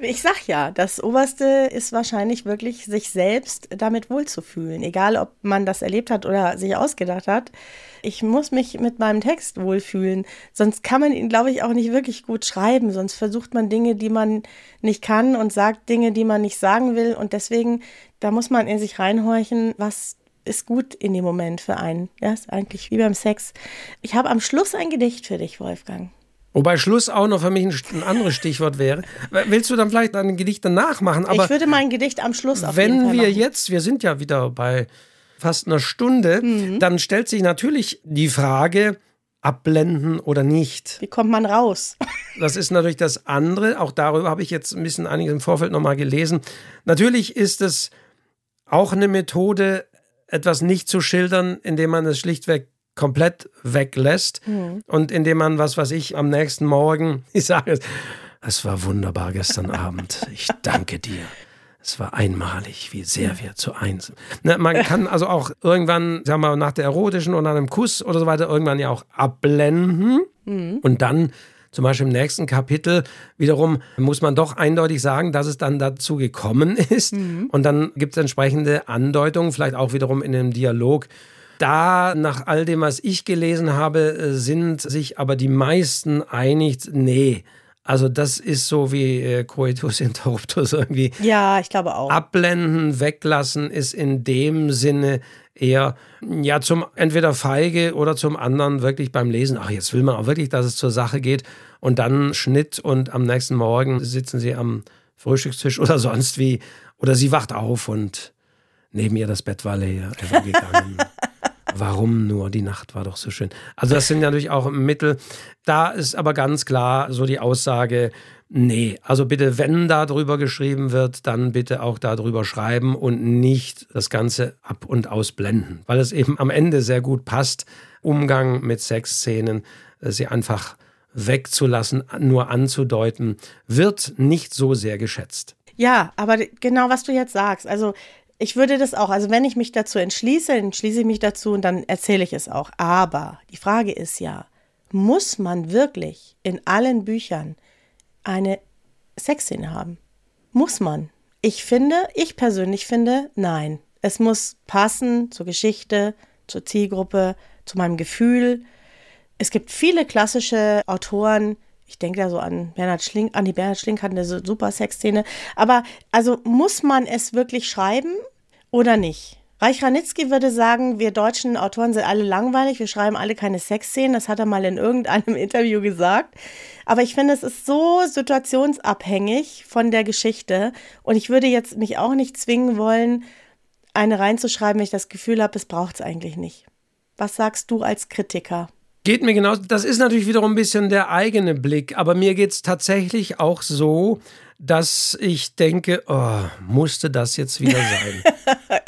Ich sag ja, das Oberste ist wahrscheinlich wirklich, sich selbst damit wohlzufühlen. Egal, ob man das erlebt hat oder sich ausgedacht hat. Ich muss mich mit meinem Text wohlfühlen. Sonst kann man ihn, glaube ich, auch nicht wirklich gut schreiben. Sonst versucht man Dinge, die man nicht kann und sagt Dinge, die man nicht sagen will. Und deswegen, da muss man in sich reinhorchen, was ist gut in dem Moment für einen. Ja, ist eigentlich wie beim Sex. Ich habe am Schluss ein Gedicht für dich, Wolfgang. Wobei Schluss auch noch für mich ein, anderes Stichwort wäre. Willst du dann vielleicht ein Gedicht danach machen? Aber ich würde mein Gedicht am Schluss auf Wenn wir machen. jetzt, wir sind ja wieder bei fast einer Stunde, mhm. dann stellt sich natürlich die Frage, abblenden oder nicht. Wie kommt man raus? Das ist natürlich das andere. Auch darüber habe ich jetzt ein bisschen einiges im Vorfeld nochmal gelesen. Natürlich ist es auch eine Methode, etwas nicht zu schildern, indem man es schlichtweg komplett weglässt mhm. und indem man, was weiß ich, am nächsten Morgen, (laughs) ich sage es, es war wunderbar gestern (laughs) Abend, ich danke dir. Es war einmalig, wie sehr wir zu eins. Na, man (laughs) kann also auch irgendwann, sagen wir mal, nach der erotischen oder einem Kuss oder so weiter, irgendwann ja auch abblenden mhm. und dann zum Beispiel im nächsten Kapitel wiederum muss man doch eindeutig sagen, dass es dann dazu gekommen ist. Mhm. Und dann gibt es entsprechende Andeutungen, vielleicht auch wiederum in einem Dialog da, nach all dem, was ich gelesen habe, äh, sind sich aber die meisten einig, nee. Also das ist so wie äh, Coitus (laughs) interruptus irgendwie. Ja, ich glaube auch. Abblenden, weglassen ist in dem Sinne eher ja zum entweder feige oder zum anderen wirklich beim Lesen. Ach, jetzt will man auch wirklich, dass es zur Sache geht und dann Schnitt und am nächsten Morgen sitzen sie am Frühstückstisch oder sonst wie oder sie wacht auf und neben ihr das Bett war leer, er war (laughs) gegangen. Warum nur? Die Nacht war doch so schön. Also das sind natürlich auch Mittel. Da ist aber ganz klar so die Aussage, nee, also bitte, wenn da drüber geschrieben wird, dann bitte auch darüber schreiben und nicht das Ganze ab und ausblenden, weil es eben am Ende sehr gut passt. Umgang mit Sexszenen, äh, sie einfach wegzulassen, nur anzudeuten, wird nicht so sehr geschätzt. Ja, aber genau was du jetzt sagst. Also ich würde das auch, also wenn ich mich dazu entschließe, entschließe ich mich dazu und dann erzähle ich es auch. Aber die Frage ist ja, muss man wirklich in allen Büchern eine Sexszene haben? Muss man? Ich finde, ich persönlich finde, nein. Es muss passen zur Geschichte, zur Zielgruppe, zu meinem Gefühl. Es gibt viele klassische Autoren, ich denke da so an Bernhard Schlink, an die Bernhard Schlink hat eine super Sexszene. Aber also muss man es wirklich schreiben oder nicht? Reich Ranitzky würde sagen, wir deutschen Autoren sind alle langweilig, wir schreiben alle keine Sexszenen. Das hat er mal in irgendeinem (laughs) Interview gesagt. Aber ich finde, es ist so situationsabhängig von der Geschichte. Und ich würde jetzt mich auch nicht zwingen wollen, eine reinzuschreiben, wenn ich das Gefühl habe, es braucht es eigentlich nicht. Was sagst du als Kritiker? Geht mir genau, das ist natürlich wiederum ein bisschen der eigene Blick, aber mir geht es tatsächlich auch so, dass ich denke, oh, musste das jetzt wieder sein?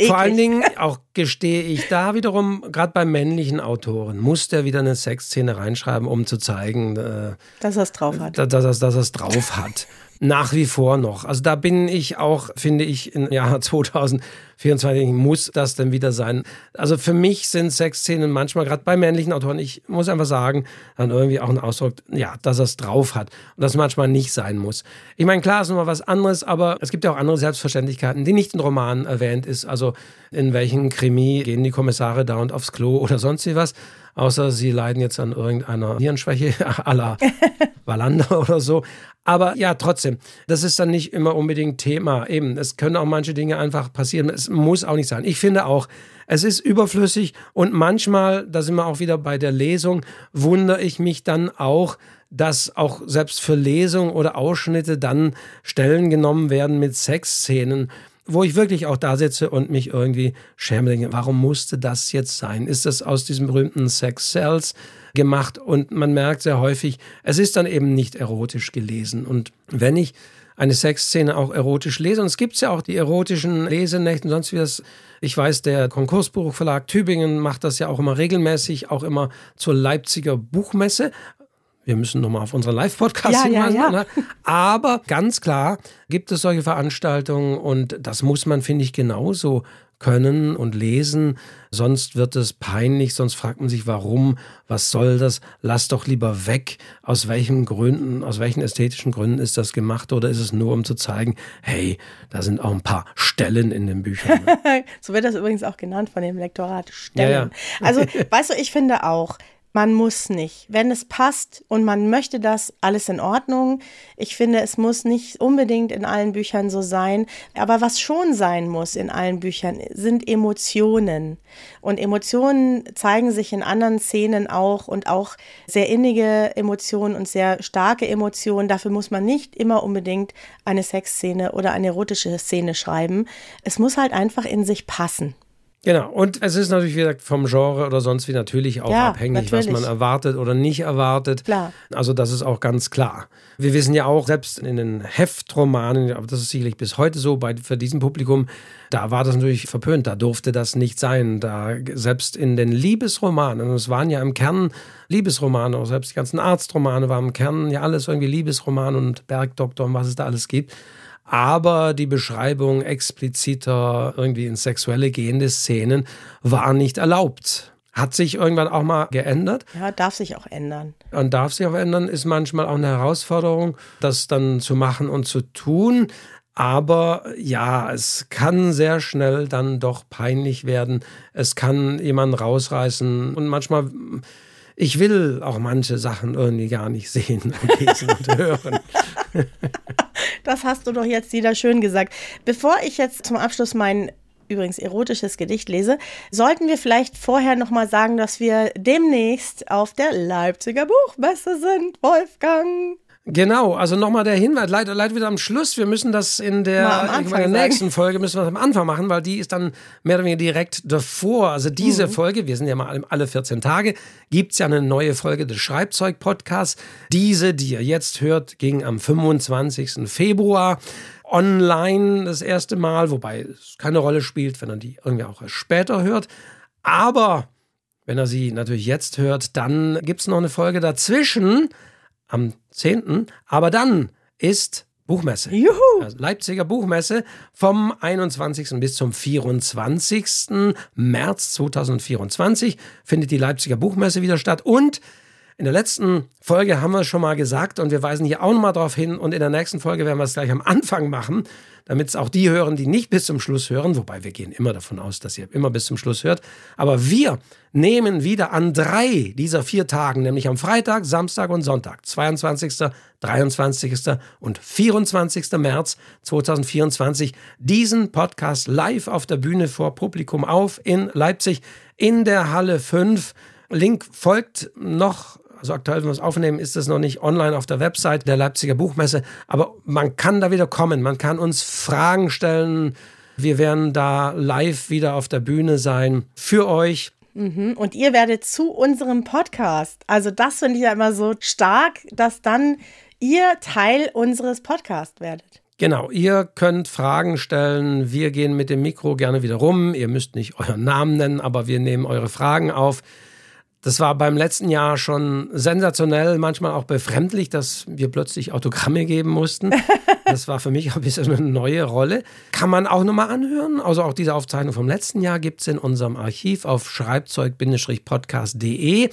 (laughs) Vor allen Dingen auch gestehe ich da wiederum, gerade bei männlichen Autoren, muss der wieder eine Sexszene reinschreiben, um zu zeigen, äh, dass er es drauf hat. Dass, dass, dass er es drauf hat nach wie vor noch. Also da bin ich auch, finde ich, im Jahr (laughs) 2024 muss das denn wieder sein. Also für mich sind Sexszenen manchmal, gerade bei männlichen Autoren, ich muss einfach sagen, dann irgendwie auch ein Ausdruck, ja, dass er es drauf hat und das manchmal nicht sein muss. Ich meine, klar ist nochmal was anderes, aber es gibt ja auch andere Selbstverständlichkeiten, die nicht in Romanen erwähnt ist. Also in welchen Krimi gehen die Kommissare da und aufs Klo (laughs) oder sonst wie was außer sie leiden jetzt an irgendeiner Nierenschwäche (laughs) à la Wallander oder so. Aber ja, trotzdem, das ist dann nicht immer unbedingt Thema. Eben, es können auch manche Dinge einfach passieren. Es muss auch nicht sein. Ich finde auch, es ist überflüssig und manchmal, da sind wir auch wieder bei der Lesung, wundere ich mich dann auch, dass auch selbst für Lesungen oder Ausschnitte dann Stellen genommen werden mit Sexszenen wo ich wirklich auch da sitze und mich irgendwie schäme, denke, warum musste das jetzt sein? Ist das aus diesem berühmten Sex Cells gemacht? Und man merkt sehr häufig, es ist dann eben nicht erotisch gelesen. Und wenn ich eine Sexszene auch erotisch lese, und es gibt ja auch die erotischen Lesenächte und sonst wie das, ich weiß, der Konkursbuchverlag Tübingen macht das ja auch immer regelmäßig, auch immer zur Leipziger Buchmesse, wir müssen nochmal auf unseren Live-Podcast ja, hinweisen. Ja, ja. Ne? Aber ganz klar gibt es solche Veranstaltungen und das muss man, finde ich, genauso können und lesen. Sonst wird es peinlich, sonst fragt man sich, warum, was soll das? Lass doch lieber weg. Aus welchen Gründen, aus welchen ästhetischen Gründen ist das gemacht oder ist es nur, um zu zeigen, hey, da sind auch ein paar Stellen in den Büchern. (laughs) so wird das übrigens auch genannt von dem Lektorat, Stellen. Ja, ja. Also, weißt du, ich finde auch, man muss nicht. Wenn es passt und man möchte das, alles in Ordnung. Ich finde, es muss nicht unbedingt in allen Büchern so sein. Aber was schon sein muss in allen Büchern, sind Emotionen. Und Emotionen zeigen sich in anderen Szenen auch und auch sehr innige Emotionen und sehr starke Emotionen. Dafür muss man nicht immer unbedingt eine Sexszene oder eine erotische Szene schreiben. Es muss halt einfach in sich passen. Genau, und es ist natürlich, wie gesagt, vom Genre oder sonst wie natürlich auch ja, abhängig, natürlich. was man erwartet oder nicht erwartet. Klar. Also das ist auch ganz klar. Wir wissen ja auch, selbst in den Heftromanen, aber das ist sicherlich bis heute so bei, für diesen Publikum, da war das natürlich verpönt, da durfte das nicht sein. Da selbst in den Liebesromanen, und es waren ja im Kern Liebesromane, auch selbst die ganzen Arztromane waren im Kern ja alles irgendwie Liebesroman und Bergdoktor und was es da alles gibt aber die Beschreibung expliziter irgendwie in sexuelle gehende Szenen war nicht erlaubt. Hat sich irgendwann auch mal geändert. Ja, darf sich auch ändern. Und darf sich auch ändern, ist manchmal auch eine Herausforderung, das dann zu machen und zu tun. Aber ja, es kann sehr schnell dann doch peinlich werden. Es kann jemanden rausreißen und manchmal ich will auch manche Sachen irgendwie gar nicht sehen und lesen und (laughs) hören. (laughs) Das hast du doch jetzt wieder schön gesagt. Bevor ich jetzt zum Abschluss mein übrigens erotisches Gedicht lese, sollten wir vielleicht vorher noch mal sagen, dass wir demnächst auf der Leipziger Buchmesse sind, Wolfgang. Genau, also nochmal der Hinweis, leider, leider wieder am Schluss. Wir müssen das in der, in der nächsten Folge müssen wir am Anfang machen, weil die ist dann mehr oder weniger direkt davor. Also diese mhm. Folge, wir sind ja mal alle 14 Tage, gibt es ja eine neue Folge des Schreibzeug-Podcasts. Diese, die ihr jetzt hört, ging am 25. Februar online das erste Mal, wobei es keine Rolle spielt, wenn er die irgendwie auch erst später hört. Aber wenn er sie natürlich jetzt hört, dann gibt es noch eine Folge dazwischen am 10. Aber dann ist Buchmesse. Juhu. Also Leipziger Buchmesse vom 21. bis zum 24. März 2024 findet die Leipziger Buchmesse wieder statt. Und in der letzten Folge haben wir es schon mal gesagt und wir weisen hier auch nochmal darauf hin. Und in der nächsten Folge werden wir es gleich am Anfang machen damit es auch die hören, die nicht bis zum Schluss hören, wobei wir gehen immer davon aus, dass ihr immer bis zum Schluss hört. Aber wir nehmen wieder an drei dieser vier Tagen, nämlich am Freitag, Samstag und Sonntag, 22., 23. und 24. März 2024, diesen Podcast live auf der Bühne vor Publikum auf in Leipzig in der Halle 5. Link folgt noch also aktuell, wenn wir es aufnehmen, ist es noch nicht online auf der Website der Leipziger Buchmesse. Aber man kann da wieder kommen. Man kann uns Fragen stellen. Wir werden da live wieder auf der Bühne sein für euch. Mhm. Und ihr werdet zu unserem Podcast. Also das finde ich ja immer so stark, dass dann ihr Teil unseres Podcasts werdet. Genau, ihr könnt Fragen stellen. Wir gehen mit dem Mikro gerne wieder rum. Ihr müsst nicht euren Namen nennen, aber wir nehmen eure Fragen auf. Das war beim letzten Jahr schon sensationell, manchmal auch befremdlich, dass wir plötzlich Autogramme geben mussten. (laughs) Das war für mich auch ein bisschen eine neue Rolle. Kann man auch nochmal anhören. Also auch diese Aufzeichnung vom letzten Jahr gibt es in unserem Archiv auf schreibzeug-podcast.de.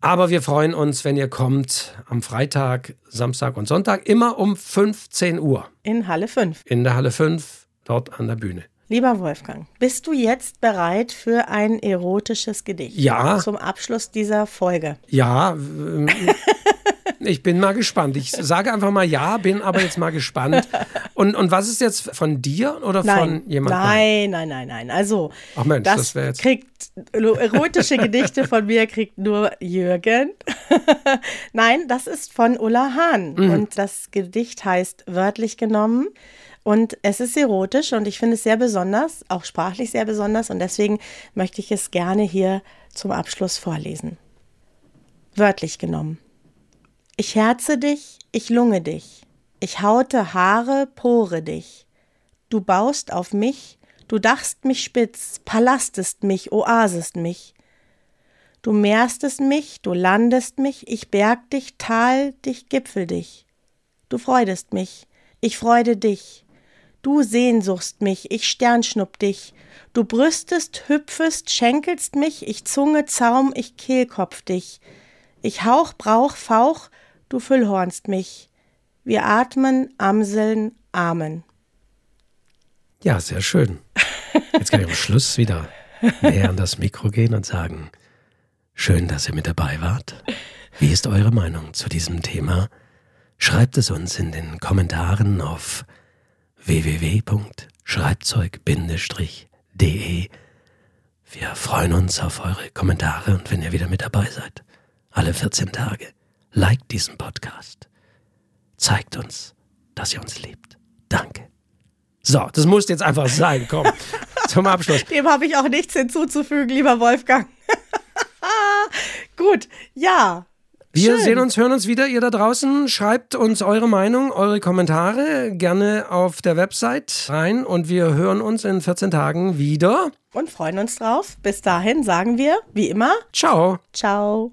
Aber wir freuen uns, wenn ihr kommt am Freitag, Samstag und Sonntag, immer um 15 Uhr. In Halle 5. In der Halle 5, dort an der Bühne. Lieber Wolfgang, bist du jetzt bereit für ein erotisches Gedicht? Ja. Zum Abschluss dieser Folge. Ja. Ähm, (laughs) ich bin mal gespannt. Ich sage einfach mal ja, bin aber jetzt mal gespannt. Und, und was ist jetzt von dir oder nein, von jemandem? Nein, nein, nein, nein. Also, Ach Mensch, das, das jetzt kriegt erotische Gedichte von mir kriegt nur Jürgen. (laughs) nein, das ist von Ulla Hahn. Mhm. Und das Gedicht heißt wörtlich genommen und es ist erotisch und ich finde es sehr besonders, auch sprachlich sehr besonders. Und deswegen möchte ich es gerne hier zum Abschluss vorlesen. Wörtlich genommen. Ich herze dich, ich lunge dich. Ich haute Haare, pore dich. Du baust auf mich, du dachst mich spitz, palastest mich, oasest mich. Du mehrstest mich, du landest mich, ich berg dich, tal dich, gipfel dich. Du freudest mich, ich freude dich. Du sehnsuchst mich, ich sternschnupp dich. Du brüstest, hüpfest, schenkelst mich, ich Zunge, Zaum, ich Kehlkopf dich. Ich hauch, brauch, fauch, du füllhornst mich. Wir atmen, amseln, amen. Ja, sehr schön. Jetzt kann ich am Schluss wieder näher an das Mikro gehen und sagen, schön, dass ihr mit dabei wart. Wie ist eure Meinung zu diesem Thema? Schreibt es uns in den Kommentaren auf www.schreibzeug-de. Wir freuen uns auf eure Kommentare und wenn ihr wieder mit dabei seid. Alle 14 Tage. Liked diesen Podcast. Zeigt uns, dass ihr uns liebt. Danke. So, das muss jetzt einfach sein. Komm, (laughs) zum Abschluss. Dem habe ich auch nichts hinzuzufügen, lieber Wolfgang. (laughs) Gut, ja. Wir Schön. sehen uns, hören uns wieder, ihr da draußen. Schreibt uns eure Meinung, eure Kommentare gerne auf der Website rein und wir hören uns in 14 Tagen wieder. Und freuen uns drauf. Bis dahin sagen wir, wie immer, ciao. Ciao.